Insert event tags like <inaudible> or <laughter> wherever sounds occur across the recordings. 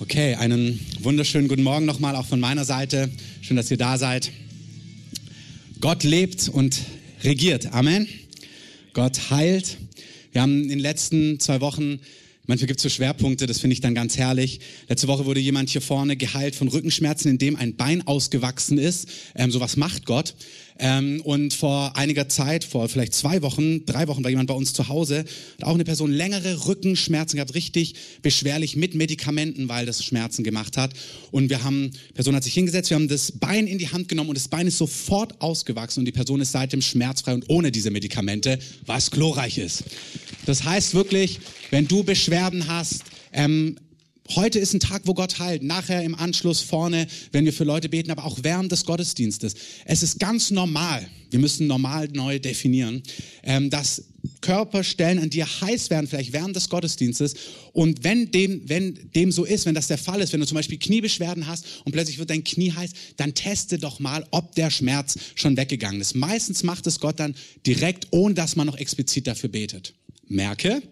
Okay, einen wunderschönen guten Morgen nochmal auch von meiner Seite. Schön, dass ihr da seid. Gott lebt und regiert. Amen. Gott heilt. Wir haben in den letzten zwei Wochen Manchmal gibt es so Schwerpunkte, das finde ich dann ganz herrlich. Letzte Woche wurde jemand hier vorne geheilt von Rückenschmerzen, indem ein Bein ausgewachsen ist. Ähm, sowas macht Gott. Ähm, und vor einiger Zeit, vor vielleicht zwei Wochen, drei Wochen, war jemand bei uns zu Hause, hat auch eine Person längere Rückenschmerzen gehabt, richtig beschwerlich mit Medikamenten, weil das Schmerzen gemacht hat. Und wir haben, die Person hat sich hingesetzt, wir haben das Bein in die Hand genommen und das Bein ist sofort ausgewachsen und die Person ist seitdem schmerzfrei und ohne diese Medikamente, was glorreich ist. Das heißt wirklich, wenn du Beschwerden hast, ähm, Heute ist ein Tag, wo Gott heilt. Nachher im Anschluss vorne, wenn wir für Leute beten, aber auch während des Gottesdienstes. Es ist ganz normal. Wir müssen normal neu definieren, ähm, dass Körperstellen an dir heiß werden, vielleicht während des Gottesdienstes. Und wenn dem, wenn dem so ist, wenn das der Fall ist, wenn du zum Beispiel Kniebeschwerden hast und plötzlich wird dein Knie heiß, dann teste doch mal, ob der Schmerz schon weggegangen ist. Meistens macht es Gott dann direkt, ohne dass man noch explizit dafür betet. Merke,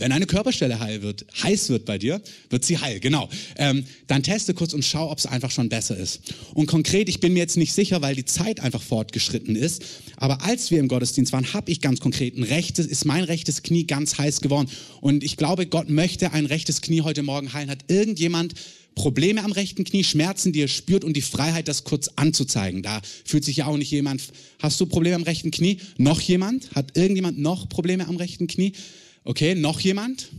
wenn eine Körperstelle heil wird, heiß wird bei dir, wird sie heil, genau. Ähm, dann teste kurz und schau, ob es einfach schon besser ist. Und konkret, ich bin mir jetzt nicht sicher, weil die Zeit einfach fortgeschritten ist, aber als wir im Gottesdienst waren, habe ich ganz konkret ein rechtes, ist mein rechtes Knie ganz heiß geworden. Und ich glaube, Gott möchte ein rechtes Knie heute Morgen heilen. Hat irgendjemand Probleme am rechten Knie, Schmerzen, die er spürt und die Freiheit, das kurz anzuzeigen. Da fühlt sich ja auch nicht jemand, hast du Probleme am rechten Knie? Noch jemand? Hat irgendjemand noch Probleme am rechten Knie? Okay, noch jemand?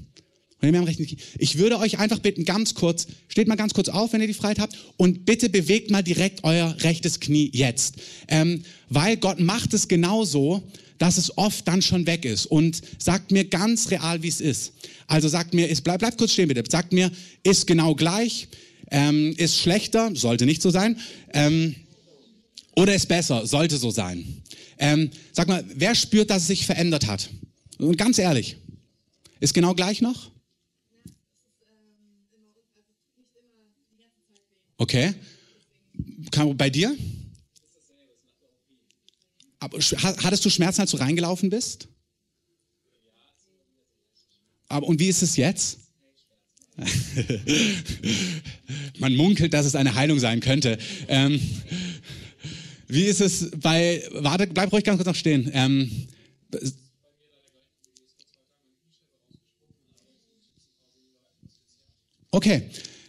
Ich würde euch einfach bitten, ganz kurz, steht mal ganz kurz auf, wenn ihr die Freiheit habt, und bitte bewegt mal direkt euer rechtes Knie jetzt. Ähm, weil Gott macht es genauso, dass es oft dann schon weg ist. Und sagt mir ganz real, wie es ist. Also sagt mir, ist, bleib, bleibt kurz stehen bitte, sagt mir, ist genau gleich, ähm, ist schlechter, sollte nicht so sein, ähm, oder ist besser, sollte so sein. Ähm, sag mal, wer spürt, dass es sich verändert hat? Und ganz ehrlich. Ist genau gleich noch? Okay. Bei dir? Aber, hattest du Schmerzen, als du reingelaufen bist? Aber, und wie ist es jetzt? <laughs> Man munkelt, dass es eine Heilung sein könnte. Ähm, wie ist es bei, warte, bleib ruhig ganz kurz noch stehen. Ähm, Okay,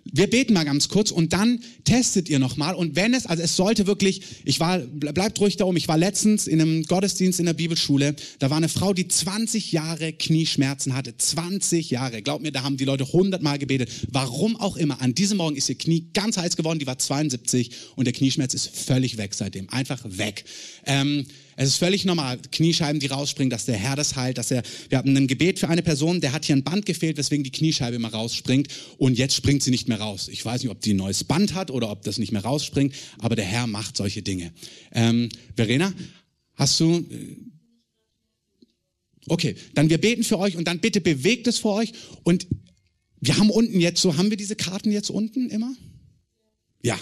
wir beten mal ganz kurz und dann testet ihr nochmal. Und wenn es, also es sollte wirklich, ich war, bleibt ruhig da oben, ich war letztens in einem Gottesdienst in der Bibelschule, da war eine Frau, die 20 Jahre Knieschmerzen hatte. 20 Jahre. Glaubt mir, da haben die Leute 100 Mal gebetet. Warum auch immer. An diesem Morgen ist ihr Knie ganz heiß geworden, die war 72 und der Knieschmerz ist völlig weg seitdem. Einfach weg. Ähm, es ist völlig normal, Kniescheiben, die rausspringen, dass der Herr das heilt, dass er, wir hatten ein Gebet für eine Person, der hat hier ein Band gefehlt, weswegen die Kniescheibe immer rausspringt und jetzt springt sie nicht mehr raus. Ich weiß nicht, ob die ein neues Band hat oder ob das nicht mehr rausspringt, aber der Herr macht solche Dinge. Ähm, Verena, hast du, äh, okay, dann wir beten für euch und dann bitte bewegt es vor euch und wir haben unten jetzt so, haben wir diese Karten jetzt unten immer? Ja,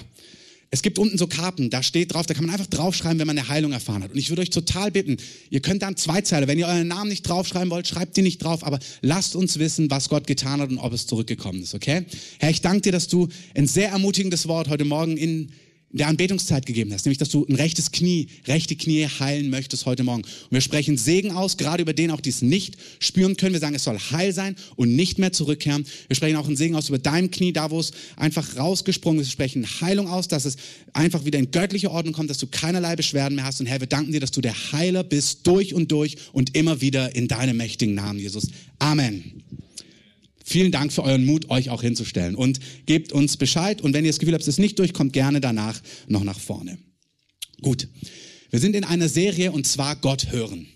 es gibt unten so Karten, da steht drauf, da kann man einfach draufschreiben, wenn man eine Heilung erfahren hat. Und ich würde euch total bitten, ihr könnt dann zwei Zeile, wenn ihr euren Namen nicht draufschreiben wollt, schreibt die nicht drauf, aber lasst uns wissen, was Gott getan hat und ob es zurückgekommen ist, okay? Herr, ich danke dir, dass du ein sehr ermutigendes Wort heute Morgen in der Anbetungszeit gegeben hast, nämlich dass du ein rechtes Knie, rechte Knie heilen möchtest heute Morgen. Und wir sprechen Segen aus, gerade über den auch, die es nicht spüren können. Wir sagen, es soll heil sein und nicht mehr zurückkehren. Wir sprechen auch einen Segen aus über deinem Knie, da wo es einfach rausgesprungen ist. Wir sprechen Heilung aus, dass es einfach wieder in göttliche Ordnung kommt, dass du keinerlei Beschwerden mehr hast. Und Herr, wir danken dir, dass du der Heiler bist, durch und durch und immer wieder in deinem mächtigen Namen, Jesus. Amen. Vielen Dank für euren Mut, euch auch hinzustellen und gebt uns Bescheid. Und wenn ihr das Gefühl habt, es ist nicht durch, kommt gerne danach noch nach vorne. Gut. Wir sind in einer Serie und zwar Gott hören.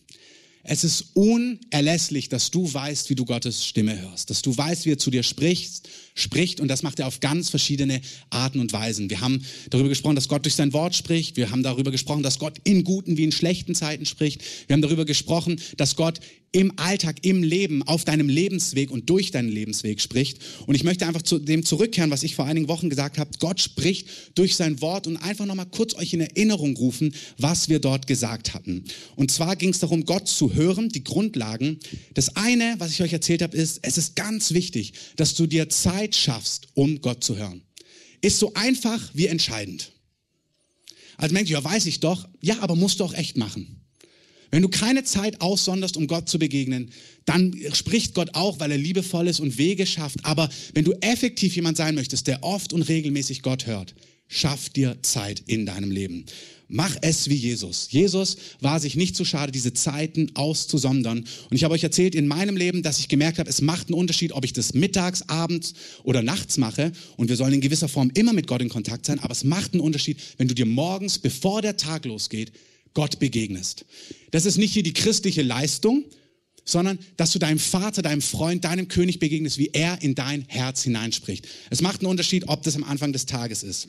Es ist unerlässlich, dass du weißt, wie du Gottes Stimme hörst, dass du weißt, wie er zu dir spricht, spricht und das macht er auf ganz verschiedene Arten und Weisen. Wir haben darüber gesprochen, dass Gott durch sein Wort spricht. Wir haben darüber gesprochen, dass Gott in guten wie in schlechten Zeiten spricht. Wir haben darüber gesprochen, dass Gott im Alltag, im Leben, auf deinem Lebensweg und durch deinen Lebensweg spricht. Und ich möchte einfach zu dem zurückkehren, was ich vor einigen Wochen gesagt habe. Gott spricht durch sein Wort und einfach nochmal kurz euch in Erinnerung rufen, was wir dort gesagt hatten. Und zwar ging es darum, Gott zu hören, die Grundlagen. Das eine, was ich euch erzählt habe, ist, es ist ganz wichtig, dass du dir Zeit schaffst, um Gott zu hören. Ist so einfach wie entscheidend. Also Mensch, ja, weiß ich doch. Ja, aber musst du auch echt machen. Wenn du keine Zeit aussonderst, um Gott zu begegnen, dann spricht Gott auch, weil er liebevoll ist und Wege schafft. Aber wenn du effektiv jemand sein möchtest, der oft und regelmäßig Gott hört, schaff dir Zeit in deinem Leben. Mach es wie Jesus. Jesus war sich nicht zu schade, diese Zeiten auszusondern. Und ich habe euch erzählt in meinem Leben, dass ich gemerkt habe, es macht einen Unterschied, ob ich das mittags, abends oder nachts mache. Und wir sollen in gewisser Form immer mit Gott in Kontakt sein. Aber es macht einen Unterschied, wenn du dir morgens, bevor der Tag losgeht, Gott begegnest. Das ist nicht hier die christliche Leistung, sondern dass du deinem Vater, deinem Freund, deinem König begegnest, wie er in dein Herz hineinspricht. Es macht einen Unterschied, ob das am Anfang des Tages ist.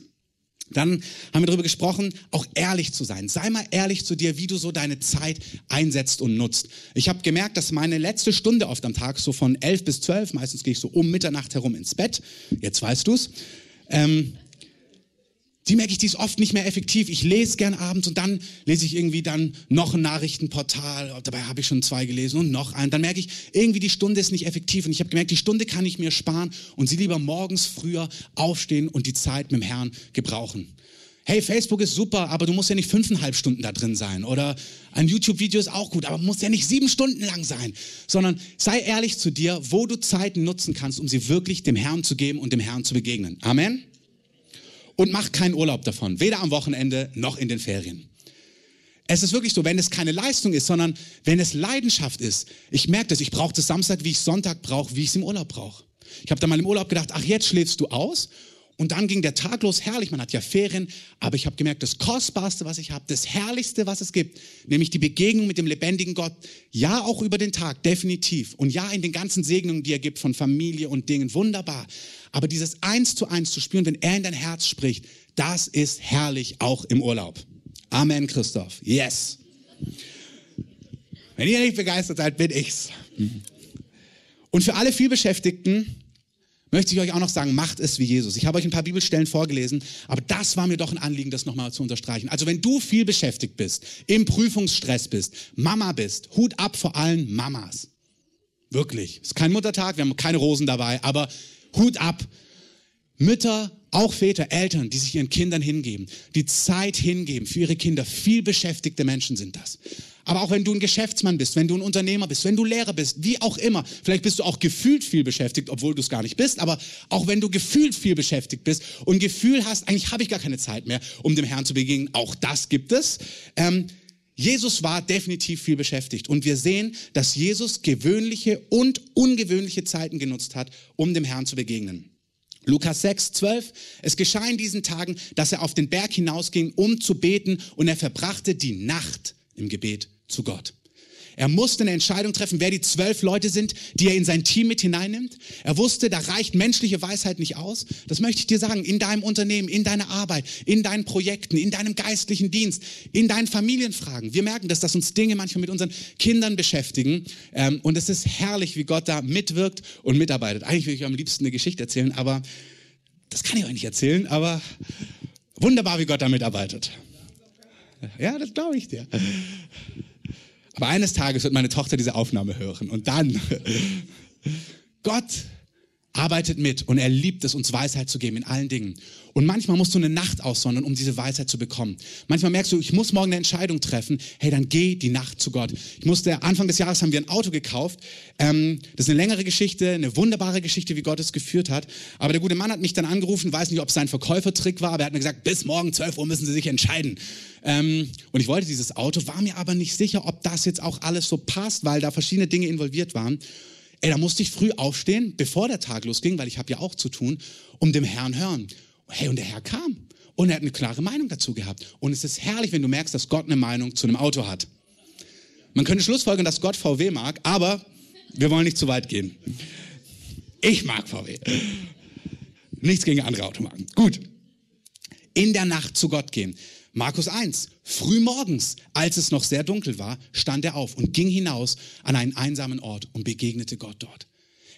Dann haben wir darüber gesprochen, auch ehrlich zu sein. Sei mal ehrlich zu dir, wie du so deine Zeit einsetzt und nutzt. Ich habe gemerkt, dass meine letzte Stunde oft am Tag, so von elf bis zwölf, meistens gehe ich so um Mitternacht herum ins Bett, jetzt weißt du's, ähm, die merke ich, die ist oft nicht mehr effektiv. Ich lese gern abends und dann lese ich irgendwie dann noch ein Nachrichtenportal. Dabei habe ich schon zwei gelesen und noch einen. Dann merke ich, irgendwie die Stunde ist nicht effektiv. Und ich habe gemerkt, die Stunde kann ich mir sparen und sie lieber morgens früher aufstehen und die Zeit mit dem Herrn gebrauchen. Hey, Facebook ist super, aber du musst ja nicht fünfeinhalb Stunden da drin sein. Oder ein YouTube-Video ist auch gut, aber muss ja nicht sieben Stunden lang sein. Sondern sei ehrlich zu dir, wo du Zeiten nutzen kannst, um sie wirklich dem Herrn zu geben und dem Herrn zu begegnen. Amen und mach keinen Urlaub davon, weder am Wochenende noch in den Ferien. Es ist wirklich so, wenn es keine Leistung ist, sondern wenn es Leidenschaft ist. Ich merke das, ich brauche das Samstag, wie ich Sonntag brauche, wie ich es im Urlaub brauche. Ich habe da mal im Urlaub gedacht, ach jetzt schläfst du aus und dann ging der Tag los, herrlich, man hat ja Ferien, aber ich habe gemerkt, das Kostbarste, was ich habe, das Herrlichste, was es gibt, nämlich die Begegnung mit dem lebendigen Gott, ja auch über den Tag, definitiv. Und ja in den ganzen Segnungen, die er gibt von Familie und Dingen, wunderbar. Aber dieses Eins zu Eins zu spüren, wenn er in dein Herz spricht, das ist herrlich auch im Urlaub. Amen, Christoph. Yes. Wenn ihr nicht begeistert seid, bin ich's. Und für alle vielbeschäftigten, möchte ich euch auch noch sagen, macht es wie Jesus. Ich habe euch ein paar Bibelstellen vorgelesen, aber das war mir doch ein Anliegen, das nochmal zu unterstreichen. Also wenn du viel beschäftigt bist, im Prüfungsstress bist, Mama bist, Hut ab vor allen Mamas. Wirklich. Es ist kein Muttertag, wir haben keine Rosen dabei, aber Hut ab. Mütter, auch Väter, Eltern, die sich ihren Kindern hingeben, die Zeit hingeben für ihre Kinder. Viel beschäftigte Menschen sind das. Aber auch wenn du ein Geschäftsmann bist, wenn du ein Unternehmer bist, wenn du Lehrer bist, wie auch immer, vielleicht bist du auch gefühlt viel beschäftigt, obwohl du es gar nicht bist, aber auch wenn du gefühlt viel beschäftigt bist und Gefühl hast, eigentlich habe ich gar keine Zeit mehr, um dem Herrn zu begegnen, auch das gibt es. Ähm, Jesus war definitiv viel beschäftigt und wir sehen, dass Jesus gewöhnliche und ungewöhnliche Zeiten genutzt hat, um dem Herrn zu begegnen. Lukas 6, 12. Es geschah in diesen Tagen, dass er auf den Berg hinausging, um zu beten und er verbrachte die Nacht im Gebet zu Gott. Er musste eine Entscheidung treffen, wer die zwölf Leute sind, die er in sein Team mit hineinnimmt. Er wusste, da reicht menschliche Weisheit nicht aus. Das möchte ich dir sagen, in deinem Unternehmen, in deiner Arbeit, in deinen Projekten, in deinem geistlichen Dienst, in deinen Familienfragen. Wir merken, dass das uns Dinge manchmal mit unseren Kindern beschäftigen. Ähm, und es ist herrlich, wie Gott da mitwirkt und mitarbeitet. Eigentlich würde ich am liebsten eine Geschichte erzählen, aber das kann ich euch nicht erzählen, aber wunderbar, wie Gott da mitarbeitet. Ja, das glaube ich dir. Aber eines Tages wird meine Tochter diese Aufnahme hören und dann, <laughs> Gott arbeitet mit und er liebt es, uns Weisheit zu geben in allen Dingen. Und manchmal musst du eine Nacht aussondern, um diese Weisheit zu bekommen. Manchmal merkst du, ich muss morgen eine Entscheidung treffen. Hey, dann geh die Nacht zu Gott. Ich musste, Anfang des Jahres haben wir ein Auto gekauft. Ähm, das ist eine längere Geschichte, eine wunderbare Geschichte, wie Gott es geführt hat. Aber der gute Mann hat mich dann angerufen, weiß nicht, ob es sein Verkäufertrick war, aber er hat mir gesagt, bis morgen 12 Uhr müssen Sie sich entscheiden. Ähm, und ich wollte dieses Auto, war mir aber nicht sicher, ob das jetzt auch alles so passt, weil da verschiedene Dinge involviert waren. Ey, da musste ich früh aufstehen, bevor der Tag losging, weil ich habe ja auch zu tun, um dem Herrn hören. Hey, und der Herr kam. Und er hat eine klare Meinung dazu gehabt. Und es ist herrlich, wenn du merkst, dass Gott eine Meinung zu einem Auto hat. Man könnte schlussfolgern, dass Gott VW mag, aber wir wollen nicht zu weit gehen. Ich mag VW. Nichts gegen andere Automarken. Gut. In der Nacht zu Gott gehen. Markus 1. Früh morgens, als es noch sehr dunkel war, stand er auf und ging hinaus an einen einsamen Ort und begegnete Gott dort.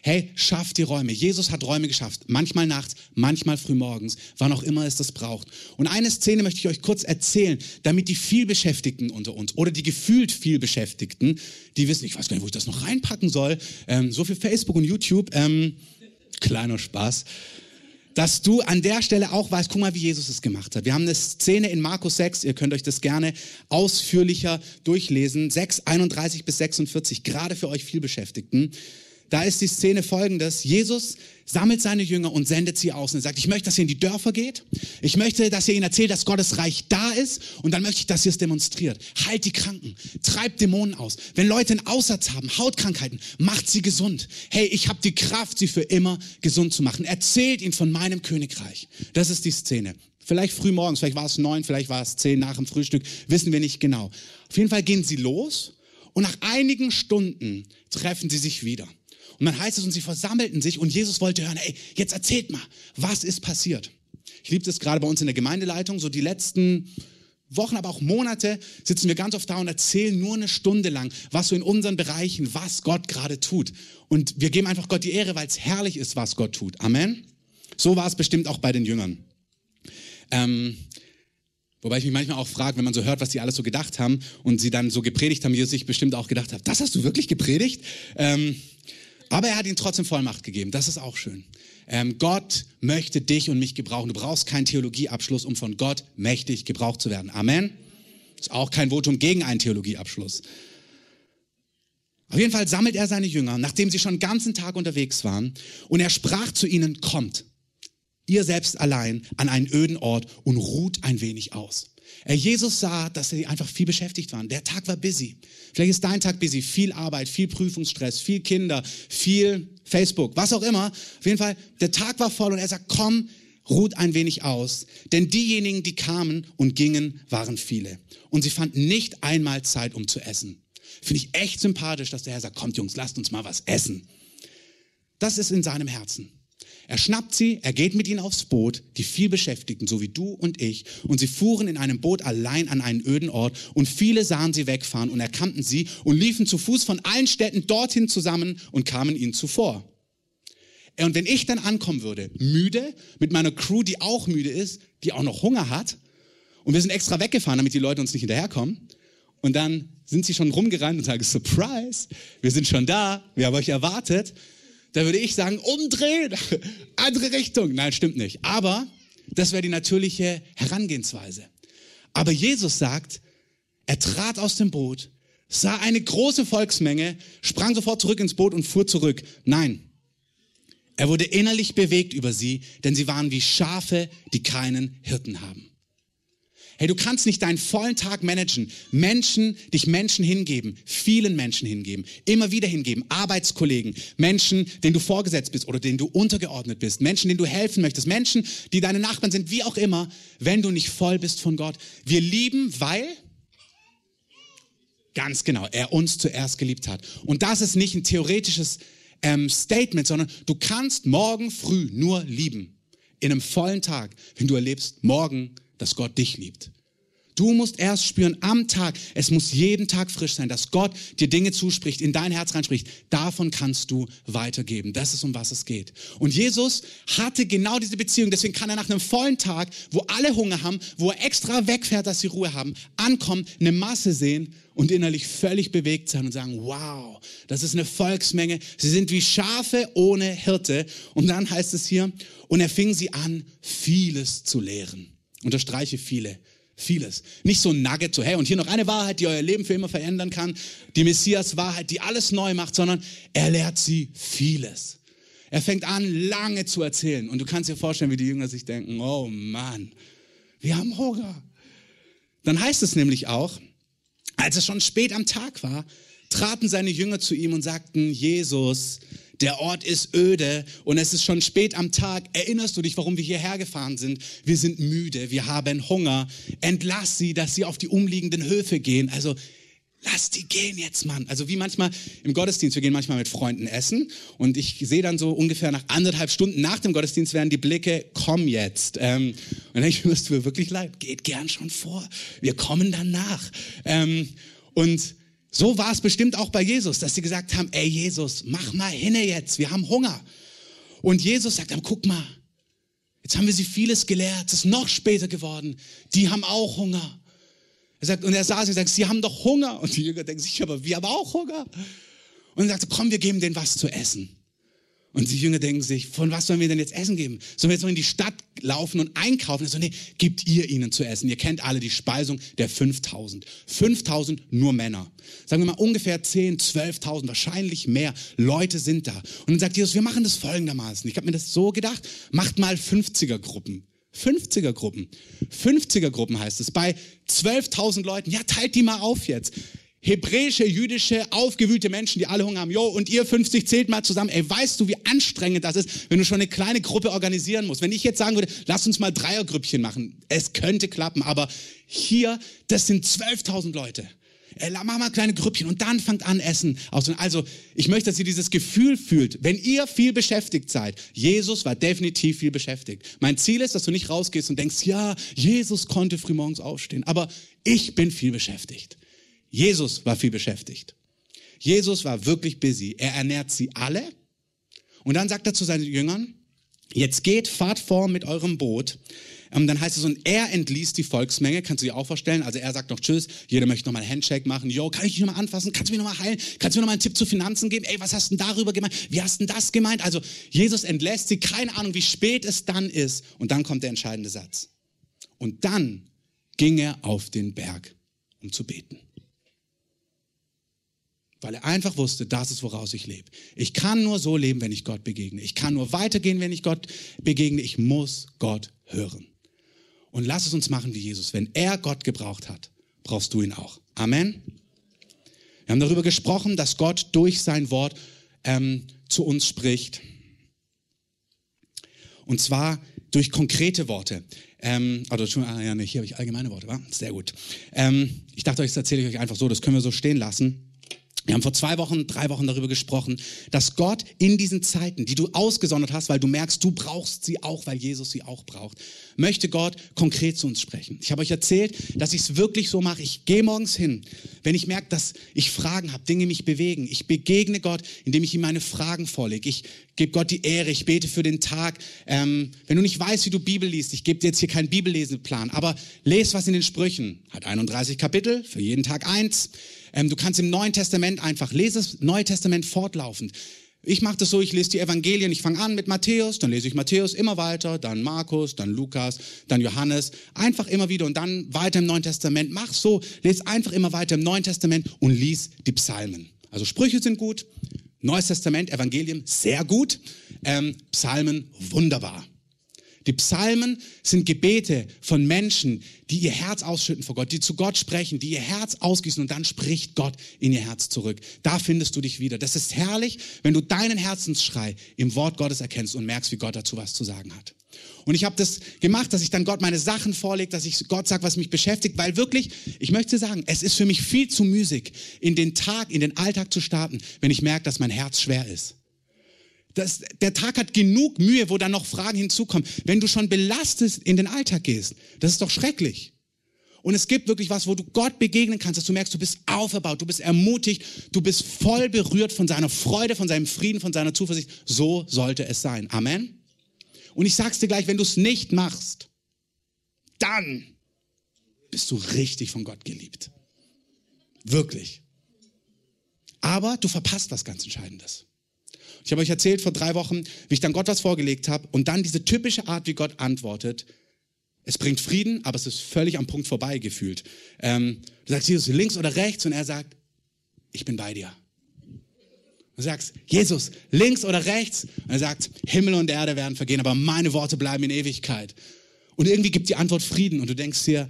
Hey, schaff die Räume. Jesus hat Räume geschafft. Manchmal nachts, manchmal frühmorgens, wann auch immer es das braucht. Und eine Szene möchte ich euch kurz erzählen, damit die vielbeschäftigten unter uns oder die gefühlt vielbeschäftigten, die wissen, ich weiß gar nicht, wo ich das noch reinpacken soll, ähm, so für Facebook und YouTube, ähm, kleiner Spaß, dass du an der Stelle auch weißt, guck mal, wie Jesus es gemacht hat. Wir haben eine Szene in Markus 6, ihr könnt euch das gerne ausführlicher durchlesen, 6, 31 bis 46, gerade für euch vielbeschäftigten. Da ist die Szene folgendes. Jesus sammelt seine Jünger und sendet sie aus und sagt, ich möchte, dass ihr in die Dörfer geht. Ich möchte, dass ihr ihnen erzählt, dass Gottes Reich da ist. Und dann möchte ich, dass ihr es demonstriert. Heilt die Kranken, treibt Dämonen aus. Wenn Leute einen Aussatz haben, Hautkrankheiten, macht sie gesund. Hey, ich habe die Kraft, sie für immer gesund zu machen. Erzählt ihnen von meinem Königreich. Das ist die Szene. Vielleicht früh morgens, vielleicht war es neun, vielleicht war es zehn nach dem Frühstück, wissen wir nicht genau. Auf jeden Fall gehen sie los und nach einigen Stunden treffen sie sich wieder. Und dann heißt es, und sie versammelten sich und Jesus wollte hören, hey, jetzt erzählt mal, was ist passiert? Ich liebe das gerade bei uns in der Gemeindeleitung, so die letzten Wochen, aber auch Monate sitzen wir ganz oft da und erzählen nur eine Stunde lang, was so in unseren Bereichen, was Gott gerade tut. Und wir geben einfach Gott die Ehre, weil es herrlich ist, was Gott tut. Amen. So war es bestimmt auch bei den Jüngern. Ähm, wobei ich mich manchmal auch frage, wenn man so hört, was die alles so gedacht haben und sie dann so gepredigt haben, wie Jesus sich bestimmt auch gedacht hat, das hast du wirklich gepredigt? Ähm, aber er hat ihnen trotzdem Vollmacht gegeben. Das ist auch schön. Ähm, Gott möchte dich und mich gebrauchen. Du brauchst keinen Theologieabschluss, um von Gott mächtig gebraucht zu werden. Amen. Ist auch kein Votum gegen einen Theologieabschluss. Auf jeden Fall sammelt er seine Jünger, nachdem sie schon den ganzen Tag unterwegs waren, und er sprach zu ihnen, kommt, ihr selbst allein an einen öden Ort und ruht ein wenig aus. Jesus sah, dass sie einfach viel beschäftigt waren. Der Tag war busy. Vielleicht ist dein Tag busy. Viel Arbeit, viel Prüfungsstress, viel Kinder, viel Facebook, was auch immer. Auf jeden Fall, der Tag war voll und er sagt, komm, ruht ein wenig aus. Denn diejenigen, die kamen und gingen, waren viele. Und sie fanden nicht einmal Zeit, um zu essen. Finde ich echt sympathisch, dass der Herr sagt, kommt Jungs, lasst uns mal was essen. Das ist in seinem Herzen. Er schnappt sie, er geht mit ihnen aufs Boot, die viel Beschäftigten, so wie du und ich, und sie fuhren in einem Boot allein an einen öden Ort, und viele sahen sie wegfahren und erkannten sie und liefen zu Fuß von allen Städten dorthin zusammen und kamen ihnen zuvor. Und wenn ich dann ankommen würde, müde, mit meiner Crew, die auch müde ist, die auch noch Hunger hat, und wir sind extra weggefahren, damit die Leute uns nicht hinterherkommen, und dann sind sie schon rumgerannt und sagen, Surprise, wir sind schon da, wir haben euch erwartet, da würde ich sagen, umdrehen, <laughs> andere Richtung. Nein, stimmt nicht. Aber das wäre die natürliche Herangehensweise. Aber Jesus sagt, er trat aus dem Boot, sah eine große Volksmenge, sprang sofort zurück ins Boot und fuhr zurück. Nein, er wurde innerlich bewegt über sie, denn sie waren wie Schafe, die keinen Hirten haben. Hey, du kannst nicht deinen vollen Tag managen. Menschen, dich Menschen hingeben, vielen Menschen hingeben, immer wieder hingeben, Arbeitskollegen, Menschen, denen du vorgesetzt bist oder denen du untergeordnet bist, Menschen, denen du helfen möchtest, Menschen, die deine Nachbarn sind, wie auch immer, wenn du nicht voll bist von Gott. Wir lieben, weil Ganz genau, er uns zuerst geliebt hat. Und das ist nicht ein theoretisches ähm, Statement, sondern du kannst morgen früh nur lieben. In einem vollen Tag, wenn du erlebst, morgen dass Gott dich liebt. Du musst erst spüren am Tag, es muss jeden Tag frisch sein, dass Gott dir Dinge zuspricht, in dein Herz reinspricht. Davon kannst du weitergeben. Das ist, um was es geht. Und Jesus hatte genau diese Beziehung. Deswegen kann er nach einem vollen Tag, wo alle Hunger haben, wo er extra wegfährt, dass sie Ruhe haben, ankommen, eine Masse sehen und innerlich völlig bewegt sein und sagen, wow, das ist eine Volksmenge. Sie sind wie Schafe ohne Hirte. Und dann heißt es hier, und er fing sie an, vieles zu lehren. Unterstreiche viele. Vieles. Nicht so ein Nugget, so hey, und hier noch eine Wahrheit, die euer Leben für immer verändern kann. Die Messias-Wahrheit, die alles neu macht, sondern er lehrt sie vieles. Er fängt an, lange zu erzählen. Und du kannst dir vorstellen, wie die Jünger sich denken, oh Mann, wir haben Hunger. Dann heißt es nämlich auch, als es schon spät am Tag war, traten seine Jünger zu ihm und sagten, Jesus, der Ort ist öde und es ist schon spät am Tag. Erinnerst du dich, warum wir hierher gefahren sind? Wir sind müde, wir haben Hunger. Entlass sie, dass sie auf die umliegenden Höfe gehen. Also Lass die gehen jetzt, Mann. Also wie manchmal im Gottesdienst, wir gehen manchmal mit Freunden essen und ich sehe dann so ungefähr nach anderthalb Stunden nach dem Gottesdienst werden die Blicke, komm jetzt. Ähm, und ich, mir mir wirklich leid, geht gern schon vor. Wir kommen dann nach. Ähm, und so war es bestimmt auch bei Jesus, dass sie gesagt haben, ey Jesus, mach mal hinne jetzt, wir haben Hunger. Und Jesus sagt, aber guck mal, jetzt haben wir sie vieles gelehrt, es ist noch später geworden, die haben auch Hunger. Er sagt, und er saß und sagt, sie haben doch Hunger. Und die Jünger denken sich, aber wir haben auch Hunger. Und er sagt, komm, wir geben denen was zu essen. Und die Jünger denken sich, von was sollen wir denn jetzt Essen geben? Sollen wir jetzt noch in die Stadt laufen und einkaufen? Sagt, nee, gebt ihr ihnen zu essen. Ihr kennt alle die Speisung der 5000. 5000 nur Männer. Sagen wir mal ungefähr 10, 12.000, wahrscheinlich mehr Leute sind da. Und dann sagt Jesus, wir machen das folgendermaßen. Ich habe mir das so gedacht, macht mal 50er Gruppen. 50er Gruppen. 50er Gruppen heißt es. Bei 12.000 Leuten. Ja, teilt die mal auf jetzt. Hebräische, jüdische, aufgewühlte Menschen, die alle Hunger haben. Jo, und ihr 50 zählt mal zusammen. Ey, weißt du, wie anstrengend das ist, wenn du schon eine kleine Gruppe organisieren musst? Wenn ich jetzt sagen würde, lass uns mal Dreiergrüppchen machen. Es könnte klappen, aber hier, das sind 12.000 Leute. Ey, mach mal kleine Grüppchen und dann fangt an Essen aus. Also ich möchte, dass ihr dieses Gefühl fühlt, wenn ihr viel beschäftigt seid. Jesus war definitiv viel beschäftigt. Mein Ziel ist, dass du nicht rausgehst und denkst, ja, Jesus konnte frühmorgens aufstehen, aber ich bin viel beschäftigt. Jesus war viel beschäftigt. Jesus war wirklich busy. Er ernährt sie alle. Und dann sagt er zu seinen Jüngern, jetzt geht, fahrt vor mit eurem Boot ähm, dann heißt es, und er entließ die Volksmenge, kannst du dir auch vorstellen. Also er sagt noch Tschüss, jeder möchte nochmal einen Handshake machen. Jo, kann ich dich nochmal anfassen? Kannst du mir nochmal heilen? Kannst du mir nochmal einen Tipp zu Finanzen geben? Ey, was hast du denn darüber gemeint? Wie hast du denn das gemeint? Also Jesus entlässt sie, keine Ahnung, wie spät es dann ist. Und dann kommt der entscheidende Satz. Und dann ging er auf den Berg, um zu beten. Weil er einfach wusste, das ist, woraus ich lebe. Ich kann nur so leben, wenn ich Gott begegne. Ich kann nur weitergehen, wenn ich Gott begegne. Ich muss Gott hören. Und lass es uns machen wie Jesus. Wenn er Gott gebraucht hat, brauchst du ihn auch. Amen. Wir haben darüber gesprochen, dass Gott durch sein Wort ähm, zu uns spricht. Und zwar durch konkrete Worte. Ähm, also, ah, ja, nee, hier habe ich allgemeine Worte, wa? Sehr gut. Ähm, ich dachte das erzähle ich euch einfach so, das können wir so stehen lassen. Wir haben vor zwei Wochen, drei Wochen darüber gesprochen, dass Gott in diesen Zeiten, die du ausgesondert hast, weil du merkst, du brauchst sie auch, weil Jesus sie auch braucht, möchte Gott konkret zu uns sprechen. Ich habe euch erzählt, dass ich es wirklich so mache. Ich gehe morgens hin, wenn ich merke, dass ich Fragen habe, Dinge mich bewegen. Ich begegne Gott, indem ich ihm meine Fragen vorlege. Ich gebe Gott die Ehre, ich bete für den Tag. Ähm, wenn du nicht weißt, wie du Bibel liest, ich gebe dir jetzt hier keinen Bibelleseplan, aber lese was in den Sprüchen. Hat 31 Kapitel, für jeden Tag eins. Ähm, du kannst im Neuen Testament einfach lesen, Neue Testament fortlaufend. Ich mache das so, ich lese die Evangelien, ich fange an mit Matthäus, dann lese ich Matthäus immer weiter, dann Markus, dann Lukas, dann Johannes, einfach immer wieder und dann weiter im Neuen Testament. Mach so, lese einfach immer weiter im Neuen Testament und lies die Psalmen. Also Sprüche sind gut, Neues Testament, Evangelium sehr gut, ähm, Psalmen wunderbar. Die Psalmen sind Gebete von Menschen, die ihr Herz ausschütten vor Gott, die zu Gott sprechen, die ihr Herz ausgießen und dann spricht Gott in ihr Herz zurück. Da findest du dich wieder. Das ist herrlich, wenn du deinen Herzensschrei im Wort Gottes erkennst und merkst, wie Gott dazu was zu sagen hat. Und ich habe das gemacht, dass ich dann Gott meine Sachen vorlege, dass ich Gott sage, was mich beschäftigt, weil wirklich, ich möchte sagen, es ist für mich viel zu müßig, in den Tag, in den Alltag zu starten, wenn ich merke, dass mein Herz schwer ist. Das, der Tag hat genug Mühe, wo dann noch Fragen hinzukommen. Wenn du schon belastet in den Alltag gehst, das ist doch schrecklich. Und es gibt wirklich was, wo du Gott begegnen kannst, dass du merkst, du bist auferbaut, du bist ermutigt, du bist voll berührt von seiner Freude, von seinem Frieden, von seiner Zuversicht. So sollte es sein. Amen. Und ich sag's dir gleich, wenn du es nicht machst, dann bist du richtig von Gott geliebt. Wirklich. Aber du verpasst was ganz Entscheidendes. Ich habe euch erzählt vor drei Wochen, wie ich dann Gott was vorgelegt habe und dann diese typische Art, wie Gott antwortet. Es bringt Frieden, aber es ist völlig am Punkt vorbei gefühlt. Ähm, du sagst, Jesus, links oder rechts? Und er sagt, ich bin bei dir. Du sagst, Jesus, links oder rechts? Und er sagt, Himmel und Erde werden vergehen, aber meine Worte bleiben in Ewigkeit. Und irgendwie gibt die Antwort Frieden und du denkst dir,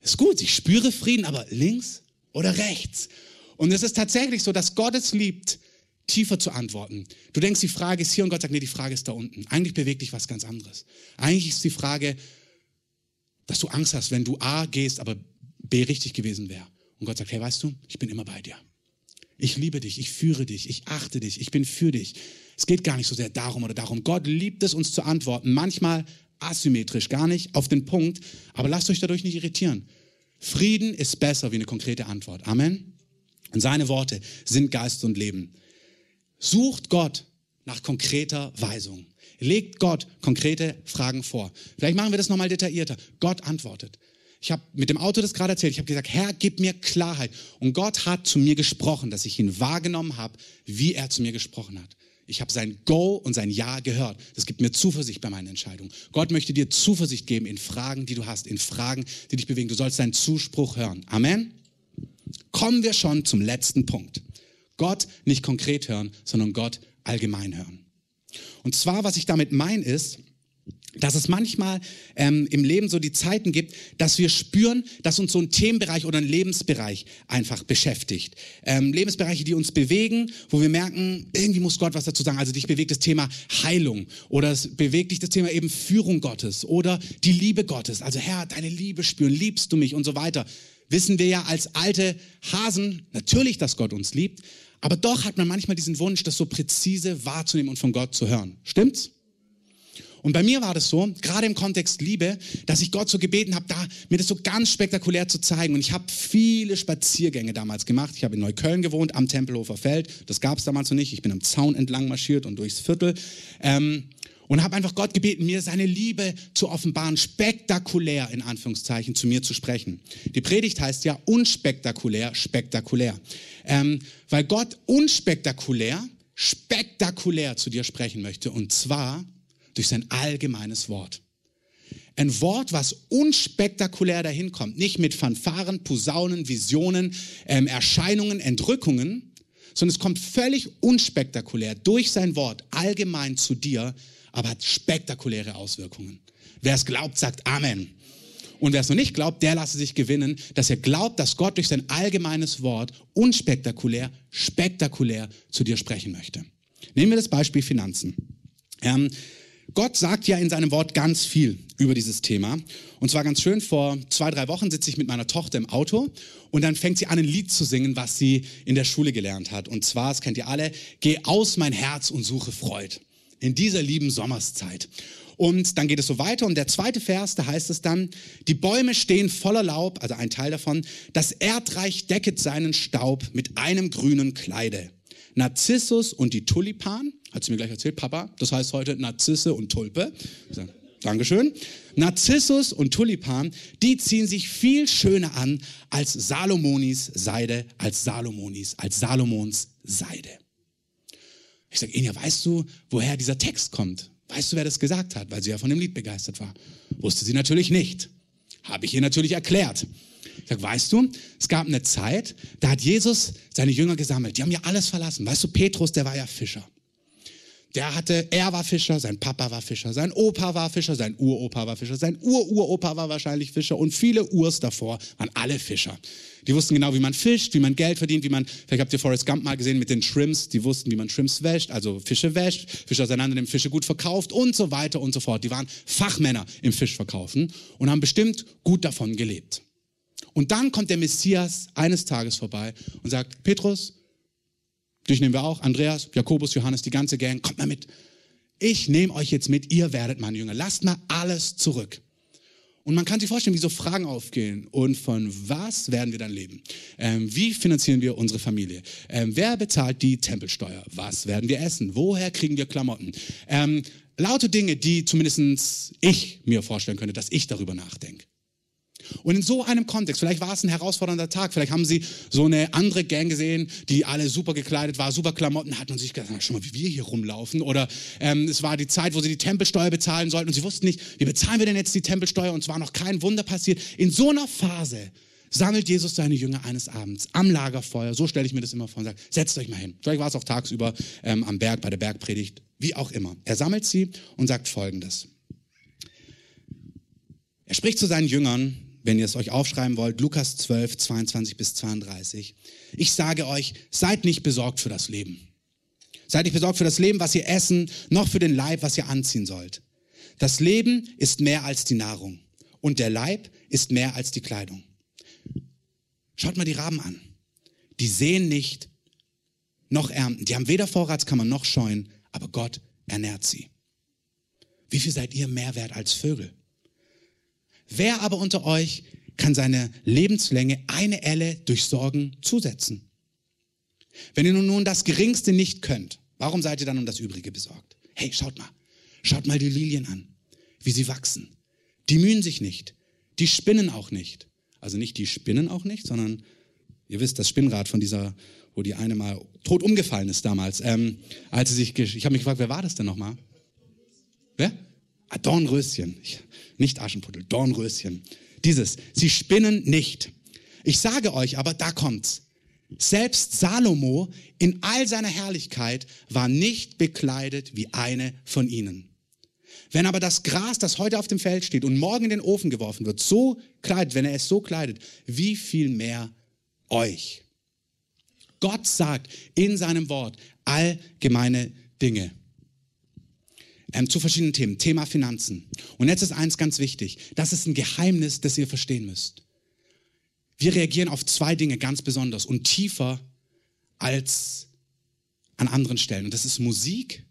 ist gut, ich spüre Frieden, aber links oder rechts? Und es ist tatsächlich so, dass Gott es liebt, tiefer zu antworten. Du denkst, die Frage ist hier und Gott sagt, nee, die Frage ist da unten. Eigentlich bewegt dich was ganz anderes. Eigentlich ist die Frage, dass du Angst hast, wenn du A gehst, aber B richtig gewesen wäre. Und Gott sagt, hey, weißt du, ich bin immer bei dir. Ich liebe dich, ich führe dich, ich achte dich, ich bin für dich. Es geht gar nicht so sehr darum oder darum. Gott liebt es, uns zu antworten. Manchmal asymmetrisch, gar nicht auf den Punkt. Aber lasst euch dadurch nicht irritieren. Frieden ist besser wie eine konkrete Antwort. Amen. Und seine Worte sind Geist und Leben. Sucht Gott nach konkreter Weisung. Legt Gott konkrete Fragen vor. Vielleicht machen wir das nochmal detaillierter. Gott antwortet. Ich habe mit dem Auto das gerade erzählt. Ich habe gesagt, Herr, gib mir Klarheit. Und Gott hat zu mir gesprochen, dass ich ihn wahrgenommen habe, wie er zu mir gesprochen hat. Ich habe sein Go und sein Ja gehört. Das gibt mir Zuversicht bei meinen Entscheidungen. Gott möchte dir Zuversicht geben in Fragen, die du hast, in Fragen, die dich bewegen. Du sollst seinen Zuspruch hören. Amen. Kommen wir schon zum letzten Punkt. Gott nicht konkret hören, sondern Gott allgemein hören. Und zwar, was ich damit meine, ist, dass es manchmal ähm, im Leben so die Zeiten gibt, dass wir spüren, dass uns so ein Themenbereich oder ein Lebensbereich einfach beschäftigt. Ähm, Lebensbereiche, die uns bewegen, wo wir merken, irgendwie muss Gott was dazu sagen. Also dich bewegt das Thema Heilung oder es bewegt dich das Thema eben Führung Gottes oder die Liebe Gottes. Also Herr, deine Liebe spüren, liebst du mich und so weiter. Wissen wir ja als alte Hasen natürlich, dass Gott uns liebt, aber doch hat man manchmal diesen Wunsch, das so präzise wahrzunehmen und von Gott zu hören. Stimmt's? Und bei mir war das so, gerade im Kontext Liebe, dass ich Gott so gebeten habe, da mir das so ganz spektakulär zu zeigen. Und ich habe viele Spaziergänge damals gemacht. Ich habe in Neukölln gewohnt, am Tempelhofer Feld. Das gab es damals noch nicht. Ich bin am Zaun entlang marschiert und durchs Viertel. Ähm, und habe einfach Gott gebeten, mir seine Liebe zu offenbaren, spektakulär in Anführungszeichen zu mir zu sprechen. Die Predigt heißt ja unspektakulär, spektakulär. Ähm, weil Gott unspektakulär, spektakulär zu dir sprechen möchte. Und zwar durch sein allgemeines Wort. Ein Wort, was unspektakulär dahin kommt, nicht mit Fanfaren, Posaunen, Visionen, ähm, Erscheinungen, Entrückungen, sondern es kommt völlig unspektakulär durch sein Wort allgemein zu dir, aber hat spektakuläre Auswirkungen. Wer es glaubt, sagt Amen. Und wer es noch nicht glaubt, der lasse sich gewinnen, dass er glaubt, dass Gott durch sein allgemeines Wort unspektakulär, spektakulär zu dir sprechen möchte. Nehmen wir das Beispiel Finanzen. Ähm, Gott sagt ja in seinem Wort ganz viel über dieses Thema. Und zwar ganz schön, vor zwei, drei Wochen sitze ich mit meiner Tochter im Auto und dann fängt sie an, ein Lied zu singen, was sie in der Schule gelernt hat. Und zwar, das kennt ihr alle, Geh aus mein Herz und suche Freud. In dieser lieben Sommerszeit. Und dann geht es so weiter und der zweite Vers, da heißt es dann, die Bäume stehen voller Laub, also ein Teil davon, das Erdreich decket seinen Staub mit einem grünen Kleide. Narzissus und die Tulipan, hat sie mir gleich erzählt, Papa, das heißt heute Narzisse und Tulpe. Sage, Dankeschön. Narzissus und Tulipan, die ziehen sich viel schöner an als Salomonis Seide, als Salomonis, als Salomons Seide. Ich sage, Enya, weißt du, woher dieser Text kommt? Weißt du, wer das gesagt hat? Weil sie ja von dem Lied begeistert war. Wusste sie natürlich nicht. Habe ich ihr natürlich erklärt. Ich sage, weißt du, es gab eine Zeit, da hat Jesus seine Jünger gesammelt. Die haben ja alles verlassen. Weißt du, Petrus, der war ja Fischer. Der hatte, er war Fischer, sein Papa war Fischer, sein Opa war Fischer, sein Uropa war Fischer, sein Ururopa war wahrscheinlich Fischer und viele Urs davor waren alle Fischer. Die wussten genau, wie man fischt, wie man Geld verdient, wie man, vielleicht habt ihr Forrest Gump mal gesehen mit den Shrimps, die wussten, wie man Shrimps wäscht, also Fische wäscht, Fische auseinander nimmt, Fische gut verkauft und so weiter und so fort. Die waren Fachmänner im Fischverkaufen und haben bestimmt gut davon gelebt. Und dann kommt der Messias eines Tages vorbei und sagt, Petrus, dich nehmen wir auch, Andreas, Jakobus, Johannes, die ganze Gang, kommt mal mit. Ich nehme euch jetzt mit, ihr werdet meine Jünger. Lasst mal alles zurück. Und man kann sich vorstellen, wie so Fragen aufgehen. Und von was werden wir dann leben? Ähm, wie finanzieren wir unsere Familie? Ähm, wer bezahlt die Tempelsteuer? Was werden wir essen? Woher kriegen wir Klamotten? Ähm, laute Dinge, die zumindest ich mir vorstellen könnte, dass ich darüber nachdenke. Und in so einem Kontext, vielleicht war es ein herausfordernder Tag, vielleicht haben sie so eine andere Gang gesehen, die alle super gekleidet war, super Klamotten hatten und sich gedacht, schau mal, wie wir hier rumlaufen. Oder ähm, es war die Zeit, wo sie die Tempelsteuer bezahlen sollten und sie wussten nicht, wie bezahlen wir denn jetzt die Tempelsteuer und es war noch kein Wunder passiert. In so einer Phase sammelt Jesus seine Jünger eines Abends am Lagerfeuer, so stelle ich mir das immer vor und sagt, setzt euch mal hin. Vielleicht war es auch tagsüber ähm, am Berg bei der Bergpredigt, wie auch immer. Er sammelt sie und sagt Folgendes. Er spricht zu seinen Jüngern, wenn ihr es euch aufschreiben wollt, Lukas 12, 22 bis 32. Ich sage euch, seid nicht besorgt für das Leben. Seid nicht besorgt für das Leben, was ihr essen, noch für den Leib, was ihr anziehen sollt. Das Leben ist mehr als die Nahrung und der Leib ist mehr als die Kleidung. Schaut mal die Raben an. Die sehen nicht, noch ernten. Die haben weder Vorratskammer noch Scheuen, aber Gott ernährt sie. Wie viel seid ihr mehr wert als Vögel? Wer aber unter euch kann seine Lebenslänge eine Elle durch Sorgen zusetzen? Wenn ihr nun das Geringste nicht könnt, warum seid ihr dann um das Übrige besorgt? Hey, schaut mal, schaut mal die Lilien an, wie sie wachsen. Die mühen sich nicht, die spinnen auch nicht. Also nicht die spinnen auch nicht, sondern ihr wisst, das Spinnrad von dieser, wo die eine mal tot umgefallen ist damals, ähm, als sie sich, ich habe mich gefragt, wer war das denn nochmal? Wer? Ah, Dornröschen, ich, nicht Aschenputtel, Dornröschen. Dieses, sie spinnen nicht. Ich sage euch aber, da kommt's. Selbst Salomo in all seiner Herrlichkeit war nicht bekleidet wie eine von ihnen. Wenn aber das Gras, das heute auf dem Feld steht und morgen in den Ofen geworfen wird, so kleidet, wenn er es so kleidet, wie viel mehr euch? Gott sagt in seinem Wort allgemeine Dinge. Ähm, zu verschiedenen Themen. Thema Finanzen. Und jetzt ist eins ganz wichtig. Das ist ein Geheimnis, das ihr verstehen müsst. Wir reagieren auf zwei Dinge ganz besonders und tiefer als an anderen Stellen. Und das ist Musik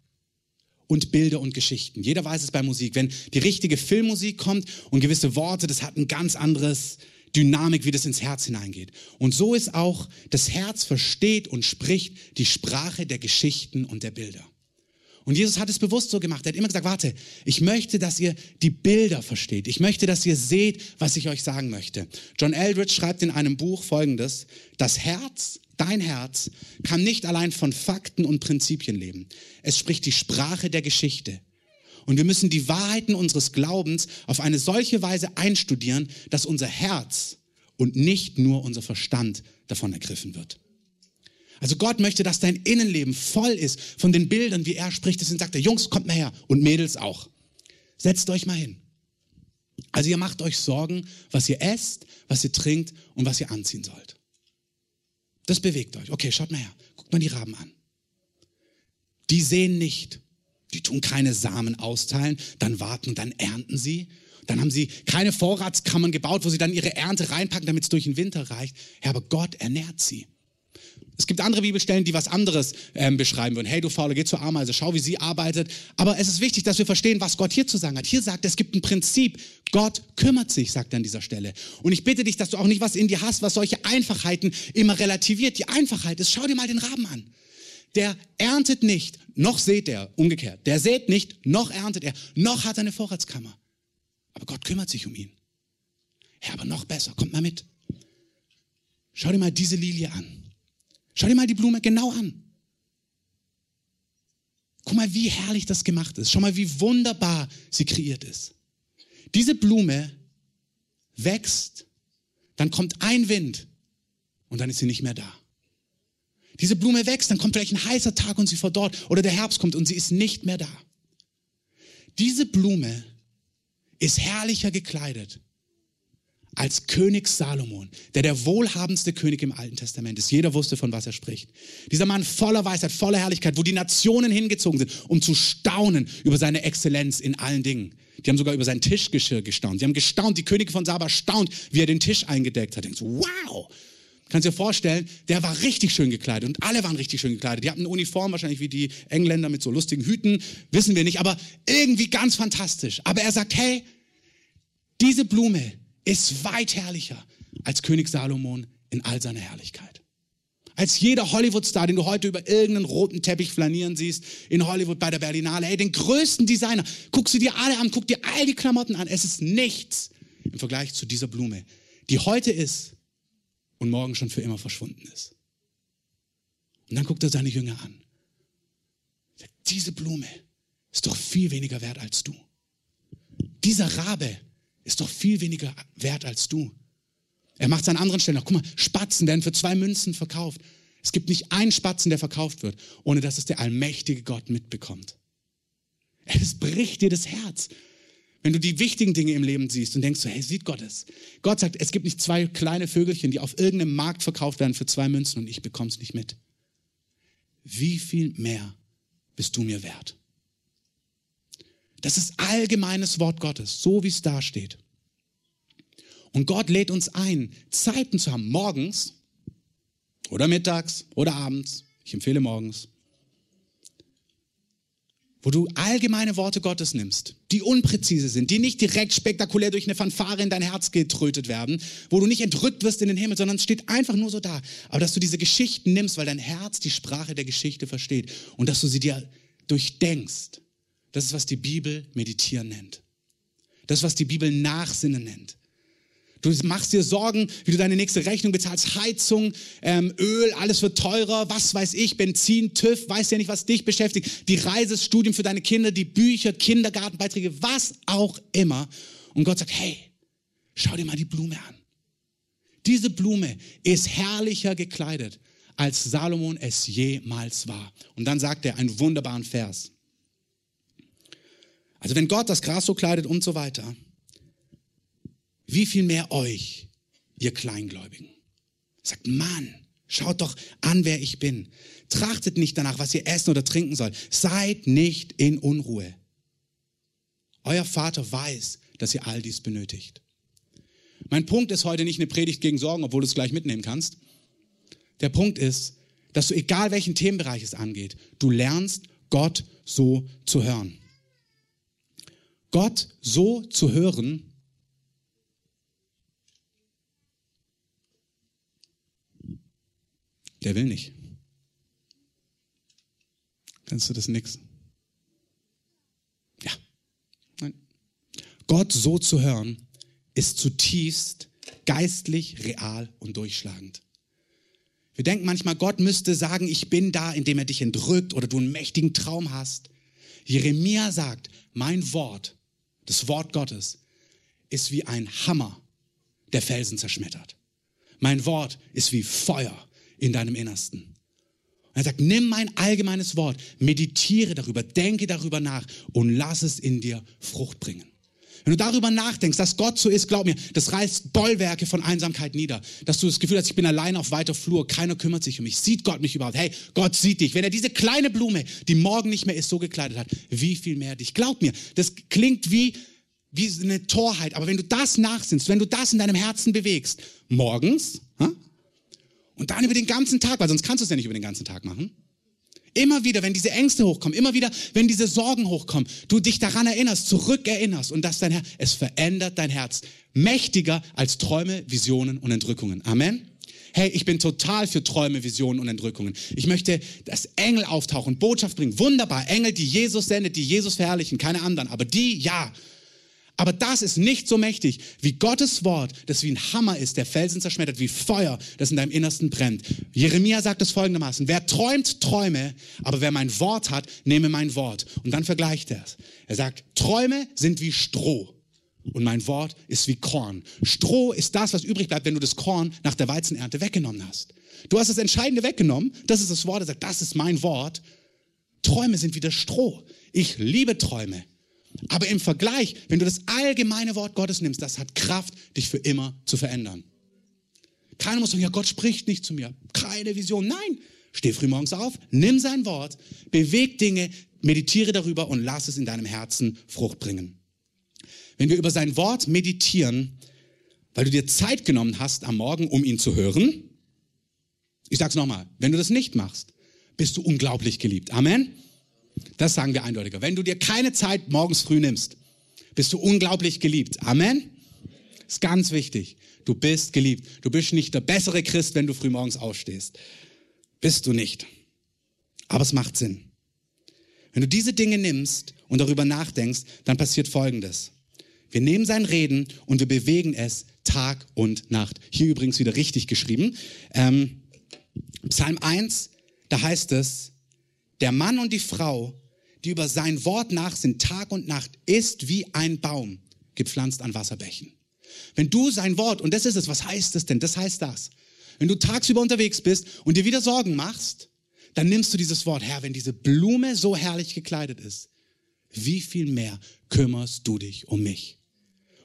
und Bilder und Geschichten. Jeder weiß es bei Musik. Wenn die richtige Filmmusik kommt und gewisse Worte, das hat ein ganz anderes Dynamik, wie das ins Herz hineingeht. Und so ist auch, das Herz versteht und spricht die Sprache der Geschichten und der Bilder. Und Jesus hat es bewusst so gemacht. Er hat immer gesagt, warte, ich möchte, dass ihr die Bilder versteht. Ich möchte, dass ihr seht, was ich euch sagen möchte. John Eldridge schreibt in einem Buch Folgendes. Das Herz, dein Herz, kann nicht allein von Fakten und Prinzipien leben. Es spricht die Sprache der Geschichte. Und wir müssen die Wahrheiten unseres Glaubens auf eine solche Weise einstudieren, dass unser Herz und nicht nur unser Verstand davon ergriffen wird. Also Gott möchte, dass dein Innenleben voll ist von den Bildern, wie er spricht. Deswegen sagt er, Jungs, kommt mal her und Mädels auch. Setzt euch mal hin. Also ihr macht euch Sorgen, was ihr esst, was ihr trinkt und was ihr anziehen sollt. Das bewegt euch. Okay, schaut mal her. Guckt mal die Raben an. Die sehen nicht. Die tun keine Samen austeilen, dann warten, dann ernten sie. Dann haben sie keine Vorratskammern gebaut, wo sie dann ihre Ernte reinpacken, damit es durch den Winter reicht. Herr, aber Gott ernährt sie. Es gibt andere Bibelstellen, die was anderes ähm, beschreiben würden. Hey, du Faule, geh zur Ameise, schau, wie sie arbeitet. Aber es ist wichtig, dass wir verstehen, was Gott hier zu sagen hat. Hier sagt es gibt ein Prinzip. Gott kümmert sich, sagt er an dieser Stelle. Und ich bitte dich, dass du auch nicht was in dir hast, was solche Einfachheiten immer relativiert. Die Einfachheit ist, schau dir mal den Raben an. Der erntet nicht, noch sät er, umgekehrt. Der sät nicht, noch erntet er, noch hat er eine Vorratskammer. Aber Gott kümmert sich um ihn. Ja, aber noch besser, kommt mal mit. Schau dir mal diese Lilie an. Schau dir mal die Blume genau an. Guck mal, wie herrlich das gemacht ist. Schau mal, wie wunderbar sie kreiert ist. Diese Blume wächst, dann kommt ein Wind und dann ist sie nicht mehr da. Diese Blume wächst, dann kommt vielleicht ein heißer Tag und sie verdorrt oder der Herbst kommt und sie ist nicht mehr da. Diese Blume ist herrlicher gekleidet als König Salomon, der der wohlhabendste König im Alten Testament ist. Jeder wusste, von was er spricht. Dieser Mann voller Weisheit, voller Herrlichkeit, wo die Nationen hingezogen sind, um zu staunen über seine Exzellenz in allen Dingen. Die haben sogar über sein Tischgeschirr gestaunt. Sie haben gestaunt, die Könige von Saba staunt, wie er den Tisch eingedeckt hat. Denkt wow! Kannst dir vorstellen, der war richtig schön gekleidet und alle waren richtig schön gekleidet. Die hatten eine Uniform, wahrscheinlich wie die Engländer mit so lustigen Hüten, wissen wir nicht, aber irgendwie ganz fantastisch. Aber er sagt, hey, diese Blume, ist weit herrlicher als König Salomon in all seiner Herrlichkeit. Als jeder Hollywood-Star, den du heute über irgendeinen roten Teppich flanieren siehst, in Hollywood bei der Berlinale, hey, den größten Designer, guckst du dir alle an, guck dir all die Klamotten an. Es ist nichts im Vergleich zu dieser Blume, die heute ist und morgen schon für immer verschwunden ist. Und dann guckt er seine Jünger an. Diese Blume ist doch viel weniger wert als du. Dieser Rabe ist doch viel weniger wert als du. Er macht es an anderen Stellen noch. Guck mal, Spatzen werden für zwei Münzen verkauft. Es gibt nicht einen Spatzen, der verkauft wird, ohne dass es der allmächtige Gott mitbekommt. Es bricht dir das Herz, wenn du die wichtigen Dinge im Leben siehst und denkst so, hey, sieht Gott es? Gott sagt, es gibt nicht zwei kleine Vögelchen, die auf irgendeinem Markt verkauft werden für zwei Münzen und ich bekomme es nicht mit. Wie viel mehr bist du mir wert? Das ist allgemeines Wort Gottes, so wie es da steht. Und Gott lädt uns ein, Zeiten zu haben, morgens oder mittags oder abends. Ich empfehle morgens wo du allgemeine Worte Gottes nimmst, die unpräzise sind, die nicht direkt spektakulär durch eine Fanfare in dein Herz getrötet werden, wo du nicht entrückt wirst in den Himmel, sondern es steht einfach nur so da. Aber dass du diese Geschichten nimmst, weil dein Herz die Sprache der Geschichte versteht und dass du sie dir durchdenkst. Das ist, was die Bibel meditieren nennt. Das ist, was die Bibel Nachsinnen nennt. Du machst dir Sorgen, wie du deine nächste Rechnung bezahlst, Heizung, ähm, Öl, alles wird teurer, was weiß ich, Benzin, TÜV, weiß ja nicht, was dich beschäftigt, die Reise, Studium für deine Kinder, die Bücher, Kindergartenbeiträge, was auch immer. Und Gott sagt, hey, schau dir mal die Blume an. Diese Blume ist herrlicher gekleidet, als Salomon es jemals war. Und dann sagt er einen wunderbaren Vers. Also wenn Gott das Gras so kleidet und so weiter, wie viel mehr euch, ihr Kleingläubigen. Sagt, Mann, schaut doch an, wer ich bin. Trachtet nicht danach, was ihr essen oder trinken sollt. Seid nicht in Unruhe. Euer Vater weiß, dass ihr all dies benötigt. Mein Punkt ist heute nicht eine Predigt gegen Sorgen, obwohl du es gleich mitnehmen kannst. Der Punkt ist, dass du, egal welchen Themenbereich es angeht, du lernst, Gott so zu hören. Gott so zu hören, Der will nicht. Kannst du das nix? Ja. Nein. Gott so zu hören, ist zutiefst geistlich, real und durchschlagend. Wir denken manchmal, Gott müsste sagen, ich bin da, indem er dich entrückt oder du einen mächtigen Traum hast. Jeremia sagt, mein Wort, das Wort Gottes, ist wie ein Hammer, der Felsen zerschmettert. Mein Wort ist wie Feuer, in deinem Innersten. Und er sagt, nimm mein allgemeines Wort, meditiere darüber, denke darüber nach und lass es in dir Frucht bringen. Wenn du darüber nachdenkst, dass Gott so ist, glaub mir, das reißt Bollwerke von Einsamkeit nieder. Dass du das Gefühl hast, ich bin allein auf weiter Flur, keiner kümmert sich um mich. Sieht Gott mich überhaupt? Hey, Gott sieht dich. Wenn er diese kleine Blume, die morgen nicht mehr ist, so gekleidet hat, wie viel mehr dich? Glaub mir, das klingt wie, wie eine Torheit. Aber wenn du das nachsinnst, wenn du das in deinem Herzen bewegst, morgens, und dann über den ganzen Tag, weil sonst kannst du es ja nicht über den ganzen Tag machen. Immer wieder, wenn diese Ängste hochkommen, immer wieder, wenn diese Sorgen hochkommen, du dich daran erinnerst, zurückerinnerst und dass dein Herz, es verändert dein Herz. Mächtiger als Träume, Visionen und Entrückungen. Amen. Hey, ich bin total für Träume, Visionen und Entrückungen. Ich möchte, dass Engel auftauchen, Botschaft bringen. Wunderbar. Engel, die Jesus sendet, die Jesus verherrlichen, keine anderen. Aber die, ja. Aber das ist nicht so mächtig wie Gottes Wort, das wie ein Hammer ist, der Felsen zerschmettert, wie Feuer, das in deinem Innersten brennt. Jeremia sagt es folgendermaßen, wer träumt, träume, aber wer mein Wort hat, nehme mein Wort. Und dann vergleicht er es. Er sagt, Träume sind wie Stroh. Und mein Wort ist wie Korn. Stroh ist das, was übrig bleibt, wenn du das Korn nach der Weizenernte weggenommen hast. Du hast das Entscheidende weggenommen. Das ist das Wort. Er sagt, das ist mein Wort. Träume sind wie das Stroh. Ich liebe Träume. Aber im Vergleich, wenn du das allgemeine Wort Gottes nimmst, das hat Kraft, dich für immer zu verändern. Keiner muss sagen, ja, Gott spricht nicht zu mir. Keine Vision. Nein. Steh früh morgens auf, nimm sein Wort, beweg Dinge, meditiere darüber und lass es in deinem Herzen Frucht bringen. Wenn wir über sein Wort meditieren, weil du dir Zeit genommen hast am Morgen, um ihn zu hören, ich sag's nochmal, wenn du das nicht machst, bist du unglaublich geliebt. Amen. Das sagen wir eindeutiger. Wenn du dir keine Zeit morgens früh nimmst, bist du unglaublich geliebt. Amen. Ist ganz wichtig. Du bist geliebt. Du bist nicht der bessere Christ, wenn du früh morgens aufstehst. Bist du nicht. Aber es macht Sinn. Wenn du diese Dinge nimmst und darüber nachdenkst, dann passiert Folgendes. Wir nehmen sein Reden und wir bewegen es Tag und Nacht. Hier übrigens wieder richtig geschrieben. Ähm, Psalm 1, da heißt es, der Mann und die Frau, die über sein Wort nach sind, Tag und Nacht, ist wie ein Baum, gepflanzt an Wasserbächen. Wenn du sein Wort, und das ist es, was heißt es denn? Das heißt das. Wenn du tagsüber unterwegs bist und dir wieder Sorgen machst, dann nimmst du dieses Wort, Herr, wenn diese Blume so herrlich gekleidet ist, wie viel mehr kümmerst du dich um mich?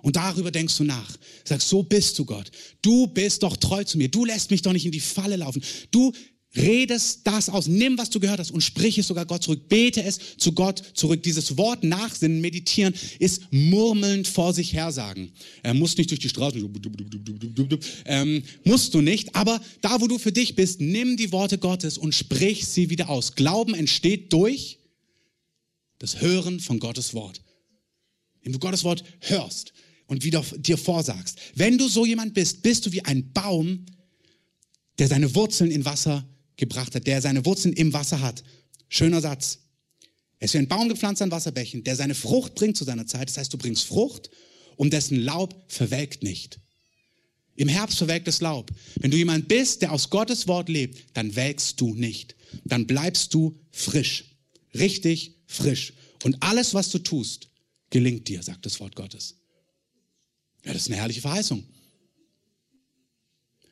Und darüber denkst du nach. Sagst, so bist du Gott. Du bist doch treu zu mir. Du lässt mich doch nicht in die Falle laufen. Du Redest das aus, nimm, was du gehört hast und sprich es sogar Gott zurück. Bete es zu Gott zurück. Dieses Wort Nachsinnen, Meditieren ist murmelnd vor sich her sagen. Er muss nicht durch die Straße, ähm, musst du nicht, aber da, wo du für dich bist, nimm die Worte Gottes und sprich sie wieder aus. Glauben entsteht durch das Hören von Gottes Wort. Wenn du Gottes Wort hörst und wieder dir vorsagst. Wenn du so jemand bist, bist du wie ein Baum, der seine Wurzeln in Wasser gebracht hat, der seine Wurzeln im Wasser hat. Schöner Satz. Er ist wie ein Baum gepflanzt an Wasserbächen, der seine Frucht bringt zu seiner Zeit. Das heißt, du bringst Frucht, um dessen Laub verwelkt nicht. Im Herbst verwelkt das Laub. Wenn du jemand bist, der aus Gottes Wort lebt, dann welkst du nicht. Dann bleibst du frisch. Richtig frisch. Und alles, was du tust, gelingt dir, sagt das Wort Gottes. Ja, das ist eine herrliche Verheißung.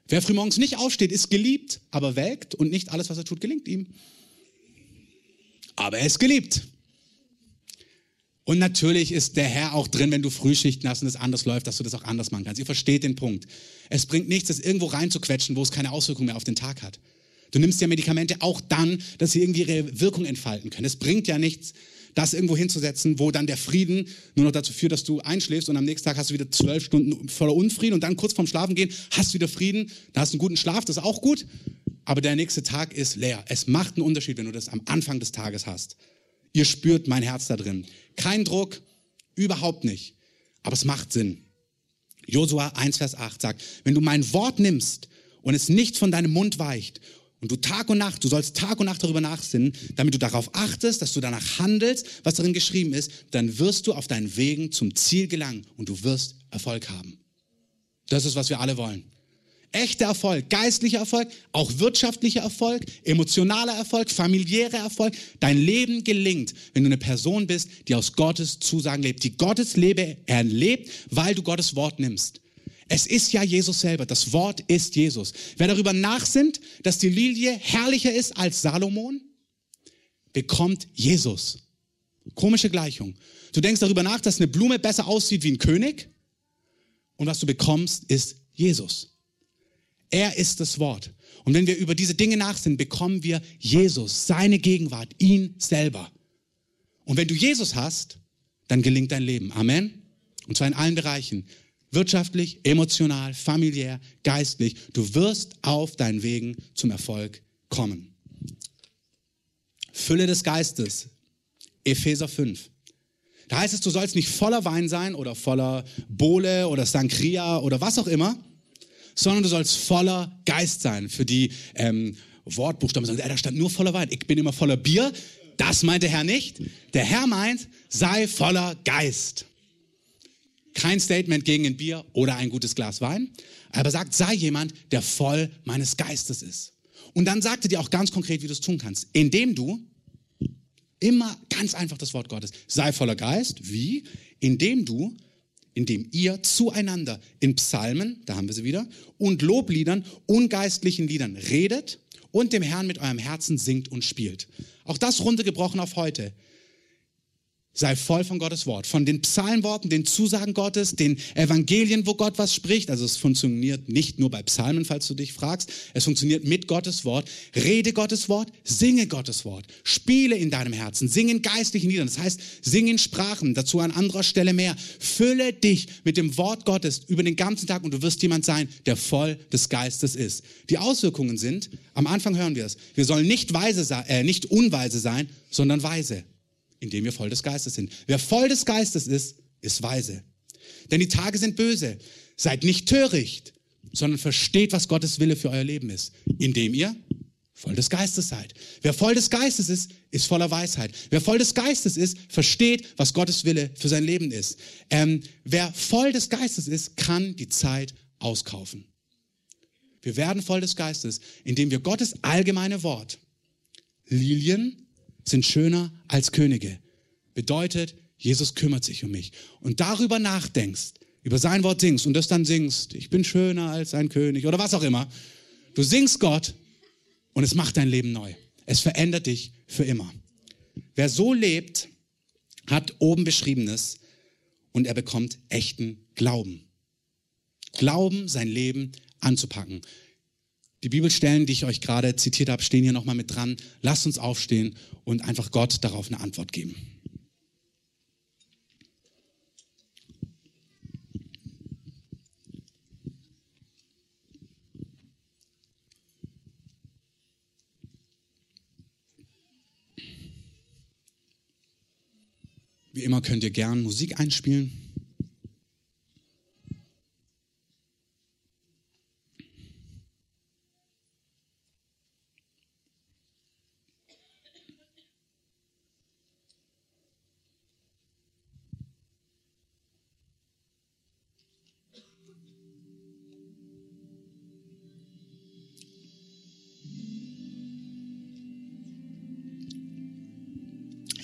Wer frühmorgens nicht aufsteht, ist geliebt, aber welkt und nicht alles, was er tut, gelingt ihm. Aber er ist geliebt. Und natürlich ist der Herr auch drin, wenn du Frühschichten hast und es anders läuft, dass du das auch anders machen kannst. Ihr versteht den Punkt. Es bringt nichts, das irgendwo reinzuquetschen, wo es keine Auswirkungen mehr auf den Tag hat. Du nimmst ja Medikamente auch dann, dass sie irgendwie ihre Wirkung entfalten können. Es bringt ja nichts, das irgendwo hinzusetzen, wo dann der Frieden nur noch dazu führt, dass du einschläfst und am nächsten Tag hast du wieder zwölf Stunden voller Unfrieden und dann kurz vorm Schlafen gehen hast du wieder Frieden, da hast du einen guten Schlaf, das ist auch gut, aber der nächste Tag ist leer. Es macht einen Unterschied, wenn du das am Anfang des Tages hast. Ihr spürt mein Herz da drin. Kein Druck, überhaupt nicht, aber es macht Sinn. Josua 1, Vers 8 sagt, wenn du mein Wort nimmst und es nicht von deinem Mund weicht und du Tag und Nacht, du sollst Tag und Nacht darüber nachsinnen, damit du darauf achtest, dass du danach handelst, was darin geschrieben ist, dann wirst du auf deinen Wegen zum Ziel gelangen und du wirst Erfolg haben. Das ist, was wir alle wollen. Echter Erfolg, geistlicher Erfolg, auch wirtschaftlicher Erfolg, emotionaler Erfolg, familiärer Erfolg. Dein Leben gelingt, wenn du eine Person bist, die aus Gottes Zusagen lebt, die Gottes Lebe erlebt, weil du Gottes Wort nimmst. Es ist ja Jesus selber. Das Wort ist Jesus. Wer darüber nachsinnt, dass die Lilie herrlicher ist als Salomon, bekommt Jesus. Komische Gleichung. Du denkst darüber nach, dass eine Blume besser aussieht wie ein König. Und was du bekommst, ist Jesus. Er ist das Wort. Und wenn wir über diese Dinge nachsinnen, bekommen wir Jesus, seine Gegenwart, ihn selber. Und wenn du Jesus hast, dann gelingt dein Leben. Amen. Und zwar in allen Bereichen wirtschaftlich, emotional, familiär, geistlich. Du wirst auf deinen Wegen zum Erfolg kommen. Fülle des Geistes. Epheser 5. Da heißt es, du sollst nicht voller Wein sein oder voller Bole oder Sankria oder was auch immer, sondern du sollst voller Geist sein. Für die ähm, Wortbuchstaben sagen, da stand nur voller Wein. Ich bin immer voller Bier. Das meint der Herr nicht. Der Herr meint, sei voller Geist. Kein Statement gegen ein Bier oder ein gutes Glas Wein, aber sagt, sei jemand, der voll meines Geistes ist. Und dann sagte dir auch ganz konkret, wie du es tun kannst, indem du immer ganz einfach das Wort Gottes, sei voller Geist, wie? Indem du, indem ihr zueinander in Psalmen, da haben wir sie wieder, und Lobliedern und geistlichen Liedern redet und dem Herrn mit eurem Herzen singt und spielt. Auch das runtergebrochen auf heute. Sei voll von Gottes Wort, von den Psalmworten, den Zusagen Gottes, den Evangelien, wo Gott was spricht. Also es funktioniert nicht nur bei Psalmen, falls du dich fragst. Es funktioniert mit Gottes Wort. Rede Gottes Wort, singe Gottes Wort. Spiele in deinem Herzen, singe in geistlichen Liedern. Das heißt, singe in Sprachen, dazu an anderer Stelle mehr. Fülle dich mit dem Wort Gottes über den ganzen Tag und du wirst jemand sein, der voll des Geistes ist. Die Auswirkungen sind, am Anfang hören wir es, wir sollen nicht weise, äh, nicht unweise sein, sondern weise indem wir voll des Geistes sind. Wer voll des Geistes ist, ist weise. Denn die Tage sind böse. Seid nicht töricht, sondern versteht, was Gottes Wille für euer Leben ist, indem ihr voll des Geistes seid. Wer voll des Geistes ist, ist voller Weisheit. Wer voll des Geistes ist, versteht, was Gottes Wille für sein Leben ist. Ähm, wer voll des Geistes ist, kann die Zeit auskaufen. Wir werden voll des Geistes, indem wir Gottes allgemeine Wort, Lilien, sind schöner als Könige. Bedeutet, Jesus kümmert sich um mich. Und darüber nachdenkst, über sein Wort singst und das dann singst, ich bin schöner als ein König oder was auch immer. Du singst Gott und es macht dein Leben neu. Es verändert dich für immer. Wer so lebt, hat oben beschriebenes und er bekommt echten Glauben. Glauben, sein Leben anzupacken. Die Bibelstellen, die ich euch gerade zitiert habe, stehen hier nochmal mit dran. Lasst uns aufstehen und einfach Gott darauf eine Antwort geben. Wie immer könnt ihr gern Musik einspielen.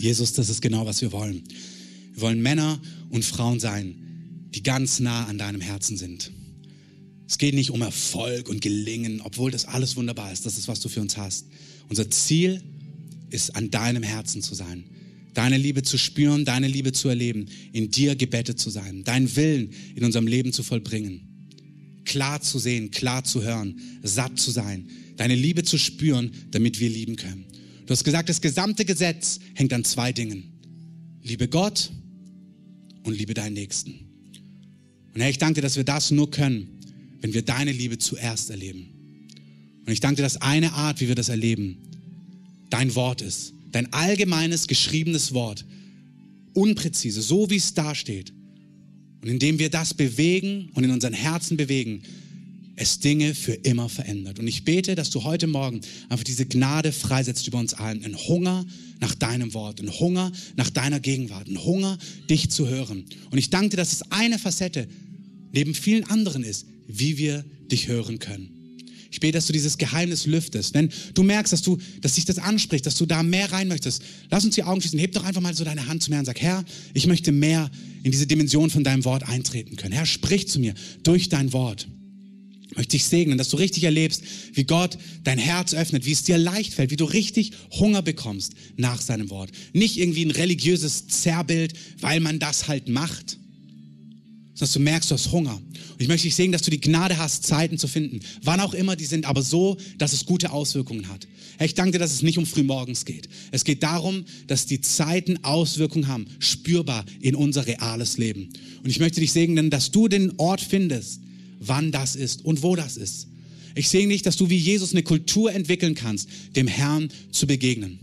Jesus, das ist genau, was wir wollen. Wir wollen Männer und Frauen sein, die ganz nah an deinem Herzen sind. Es geht nicht um Erfolg und Gelingen, obwohl das alles wunderbar ist. Das ist, was du für uns hast. Unser Ziel ist, an deinem Herzen zu sein. Deine Liebe zu spüren, deine Liebe zu erleben, in dir gebettet zu sein, deinen Willen in unserem Leben zu vollbringen. Klar zu sehen, klar zu hören, satt zu sein, deine Liebe zu spüren, damit wir lieben können. Du hast gesagt, das gesamte Gesetz hängt an zwei Dingen. Liebe Gott und liebe deinen Nächsten. Und Herr, ich danke dir, dass wir das nur können, wenn wir deine Liebe zuerst erleben. Und ich danke dir, dass eine Art, wie wir das erleben, dein Wort ist. Dein allgemeines geschriebenes Wort. Unpräzise, so wie es da steht. Und indem wir das bewegen und in unseren Herzen bewegen, es Dinge für immer verändert. Und ich bete, dass du heute Morgen einfach diese Gnade freisetzt über uns allen. Ein Hunger nach deinem Wort, ein Hunger nach deiner Gegenwart, ein Hunger, dich zu hören. Und ich danke dir, dass es eine Facette neben vielen anderen ist, wie wir dich hören können. Ich bete, dass du dieses Geheimnis lüftest. Wenn du merkst, dass du, dass dich das anspricht, dass du da mehr rein möchtest, lass uns die Augen schließen. Heb doch einfach mal so deine Hand zu mir und sag, Herr, ich möchte mehr in diese Dimension von deinem Wort eintreten können. Herr, sprich zu mir durch dein Wort möchte ich segnen, dass du richtig erlebst, wie Gott dein Herz öffnet, wie es dir leicht fällt, wie du richtig Hunger bekommst nach seinem Wort. Nicht irgendwie ein religiöses Zerrbild, weil man das halt macht, sondern dass du merkst, du hast Hunger. Und ich möchte dich segnen, dass du die Gnade hast, Zeiten zu finden, wann auch immer die sind, aber so, dass es gute Auswirkungen hat. Ich danke dir, dass es nicht um frühmorgens geht. Es geht darum, dass die Zeiten Auswirkungen haben, spürbar in unser reales Leben. Und ich möchte dich segnen, dass du den Ort findest, wann das ist und wo das ist. Ich sehe nicht, dass du wie Jesus eine Kultur entwickeln kannst, dem Herrn zu begegnen.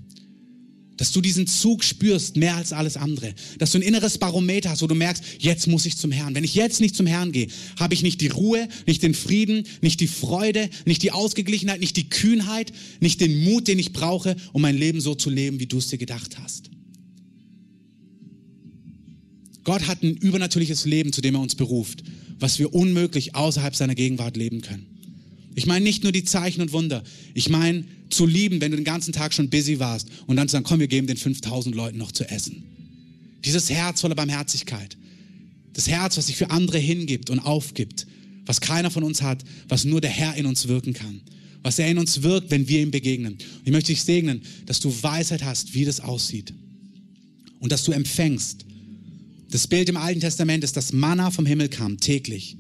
Dass du diesen Zug spürst, mehr als alles andere. Dass du ein inneres Barometer hast, wo du merkst, jetzt muss ich zum Herrn. Wenn ich jetzt nicht zum Herrn gehe, habe ich nicht die Ruhe, nicht den Frieden, nicht die Freude, nicht die Ausgeglichenheit, nicht die Kühnheit, nicht den Mut, den ich brauche, um mein Leben so zu leben, wie du es dir gedacht hast. Gott hat ein übernatürliches Leben, zu dem er uns beruft was wir unmöglich außerhalb seiner Gegenwart leben können. Ich meine nicht nur die Zeichen und Wunder. Ich meine zu lieben, wenn du den ganzen Tag schon busy warst und dann zu sagen, komm, wir geben den 5000 Leuten noch zu essen. Dieses Herz voller Barmherzigkeit. Das Herz, was sich für andere hingibt und aufgibt. Was keiner von uns hat, was nur der Herr in uns wirken kann. Was er in uns wirkt, wenn wir ihm begegnen. Und ich möchte dich segnen, dass du Weisheit hast, wie das aussieht. Und dass du empfängst das Bild im Alten Testament ist, dass Manna vom Himmel kam, täglich.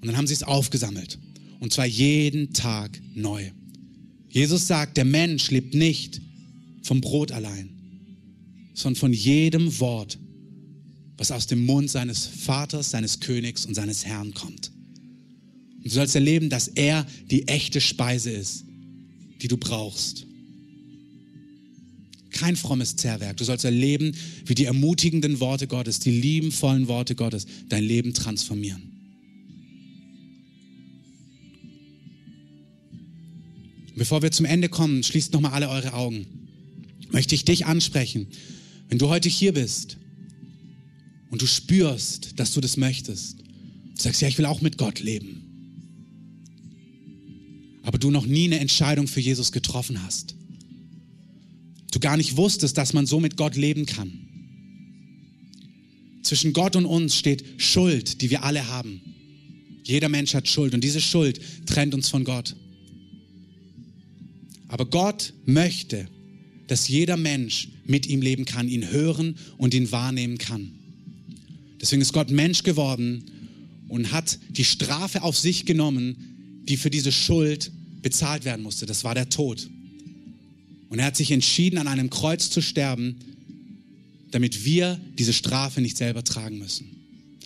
Und dann haben sie es aufgesammelt. Und zwar jeden Tag neu. Jesus sagt, der Mensch lebt nicht vom Brot allein, sondern von jedem Wort, was aus dem Mund seines Vaters, seines Königs und seines Herrn kommt. Und du sollst erleben, dass er die echte Speise ist, die du brauchst kein frommes Zerrwerk. Du sollst erleben, wie die ermutigenden Worte Gottes, die liebenvollen Worte Gottes dein Leben transformieren. Bevor wir zum Ende kommen, schließt nochmal alle eure Augen. Möchte ich dich ansprechen. Wenn du heute hier bist und du spürst, dass du das möchtest, du sagst, ja, ich will auch mit Gott leben, aber du noch nie eine Entscheidung für Jesus getroffen hast, du gar nicht wusstest, dass man so mit Gott leben kann. Zwischen Gott und uns steht Schuld, die wir alle haben. Jeder Mensch hat Schuld und diese Schuld trennt uns von Gott. Aber Gott möchte, dass jeder Mensch mit ihm leben kann, ihn hören und ihn wahrnehmen kann. Deswegen ist Gott Mensch geworden und hat die Strafe auf sich genommen, die für diese Schuld bezahlt werden musste. Das war der Tod. Und er hat sich entschieden, an einem Kreuz zu sterben, damit wir diese Strafe nicht selber tragen müssen.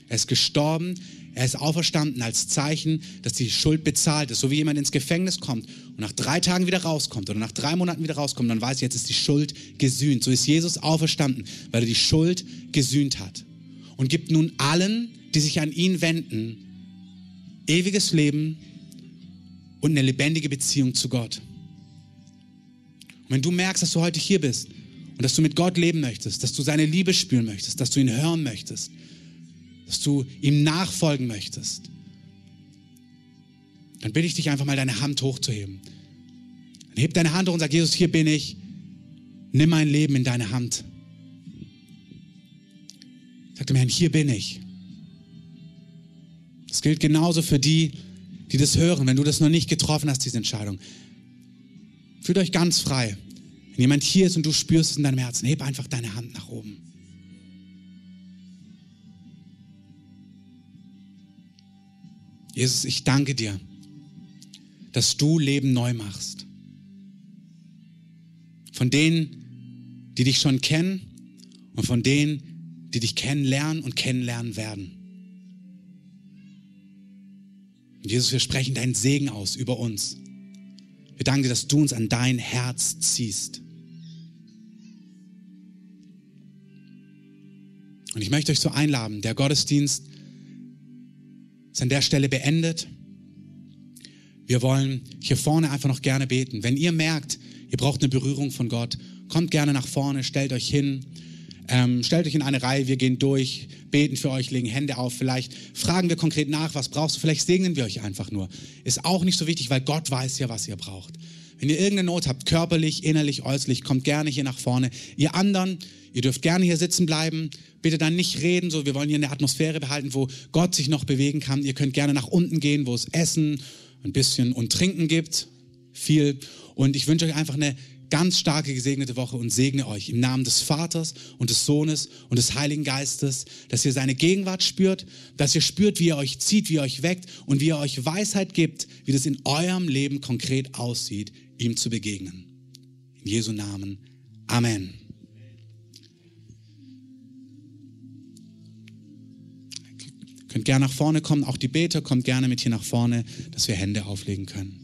Er ist gestorben, er ist auferstanden als Zeichen, dass die Schuld bezahlt ist. So wie jemand ins Gefängnis kommt und nach drei Tagen wieder rauskommt oder nach drei Monaten wieder rauskommt, dann weiß ich, jetzt ist die Schuld gesühnt. So ist Jesus auferstanden, weil er die Schuld gesühnt hat. Und gibt nun allen, die sich an ihn wenden, ewiges Leben und eine lebendige Beziehung zu Gott. Und wenn du merkst, dass du heute hier bist und dass du mit Gott leben möchtest, dass du seine Liebe spüren möchtest, dass du ihn hören möchtest, dass du ihm nachfolgen möchtest, dann bitte ich dich einfach mal deine Hand hochzuheben. Dann heb deine Hand hoch und sag, Jesus, hier bin ich. Nimm mein Leben in deine Hand. Sag dem Herrn, hier bin ich. Das gilt genauso für die, die das hören, wenn du das noch nicht getroffen hast, diese Entscheidung. Fühlt euch ganz frei. Wenn jemand hier ist und du spürst es in deinem Herzen, heb einfach deine Hand nach oben. Jesus, ich danke dir, dass du Leben neu machst. Von denen, die dich schon kennen und von denen, die dich kennenlernen und kennenlernen werden. Und Jesus, wir sprechen deinen Segen aus über uns. Wir danken dir, dass du uns an dein Herz ziehst. Und ich möchte euch so einladen, der Gottesdienst ist an der Stelle beendet. Wir wollen hier vorne einfach noch gerne beten. Wenn ihr merkt, ihr braucht eine Berührung von Gott, kommt gerne nach vorne, stellt euch hin. Ähm, stellt euch in eine Reihe, wir gehen durch, beten für euch, legen Hände auf. Vielleicht fragen wir konkret nach, was brauchst du? Vielleicht segnen wir euch einfach nur. Ist auch nicht so wichtig, weil Gott weiß ja, was ihr braucht. Wenn ihr irgendeine Not habt, körperlich, innerlich, äußerlich, kommt gerne hier nach vorne. Ihr anderen, ihr dürft gerne hier sitzen bleiben. Bitte dann nicht reden, so wir wollen hier eine Atmosphäre behalten, wo Gott sich noch bewegen kann. Ihr könnt gerne nach unten gehen, wo es Essen, ein bisschen und Trinken gibt. Viel. Und ich wünsche euch einfach eine ganz starke gesegnete Woche und segne euch im Namen des Vaters und des Sohnes und des Heiligen Geistes, dass ihr seine Gegenwart spürt, dass ihr spürt, wie er euch zieht, wie er euch weckt und wie er euch Weisheit gibt, wie das in eurem Leben konkret aussieht, ihm zu begegnen. In Jesu Namen. Amen. Ihr könnt gerne nach vorne kommen, auch die Beter kommt gerne mit hier nach vorne, dass wir Hände auflegen können.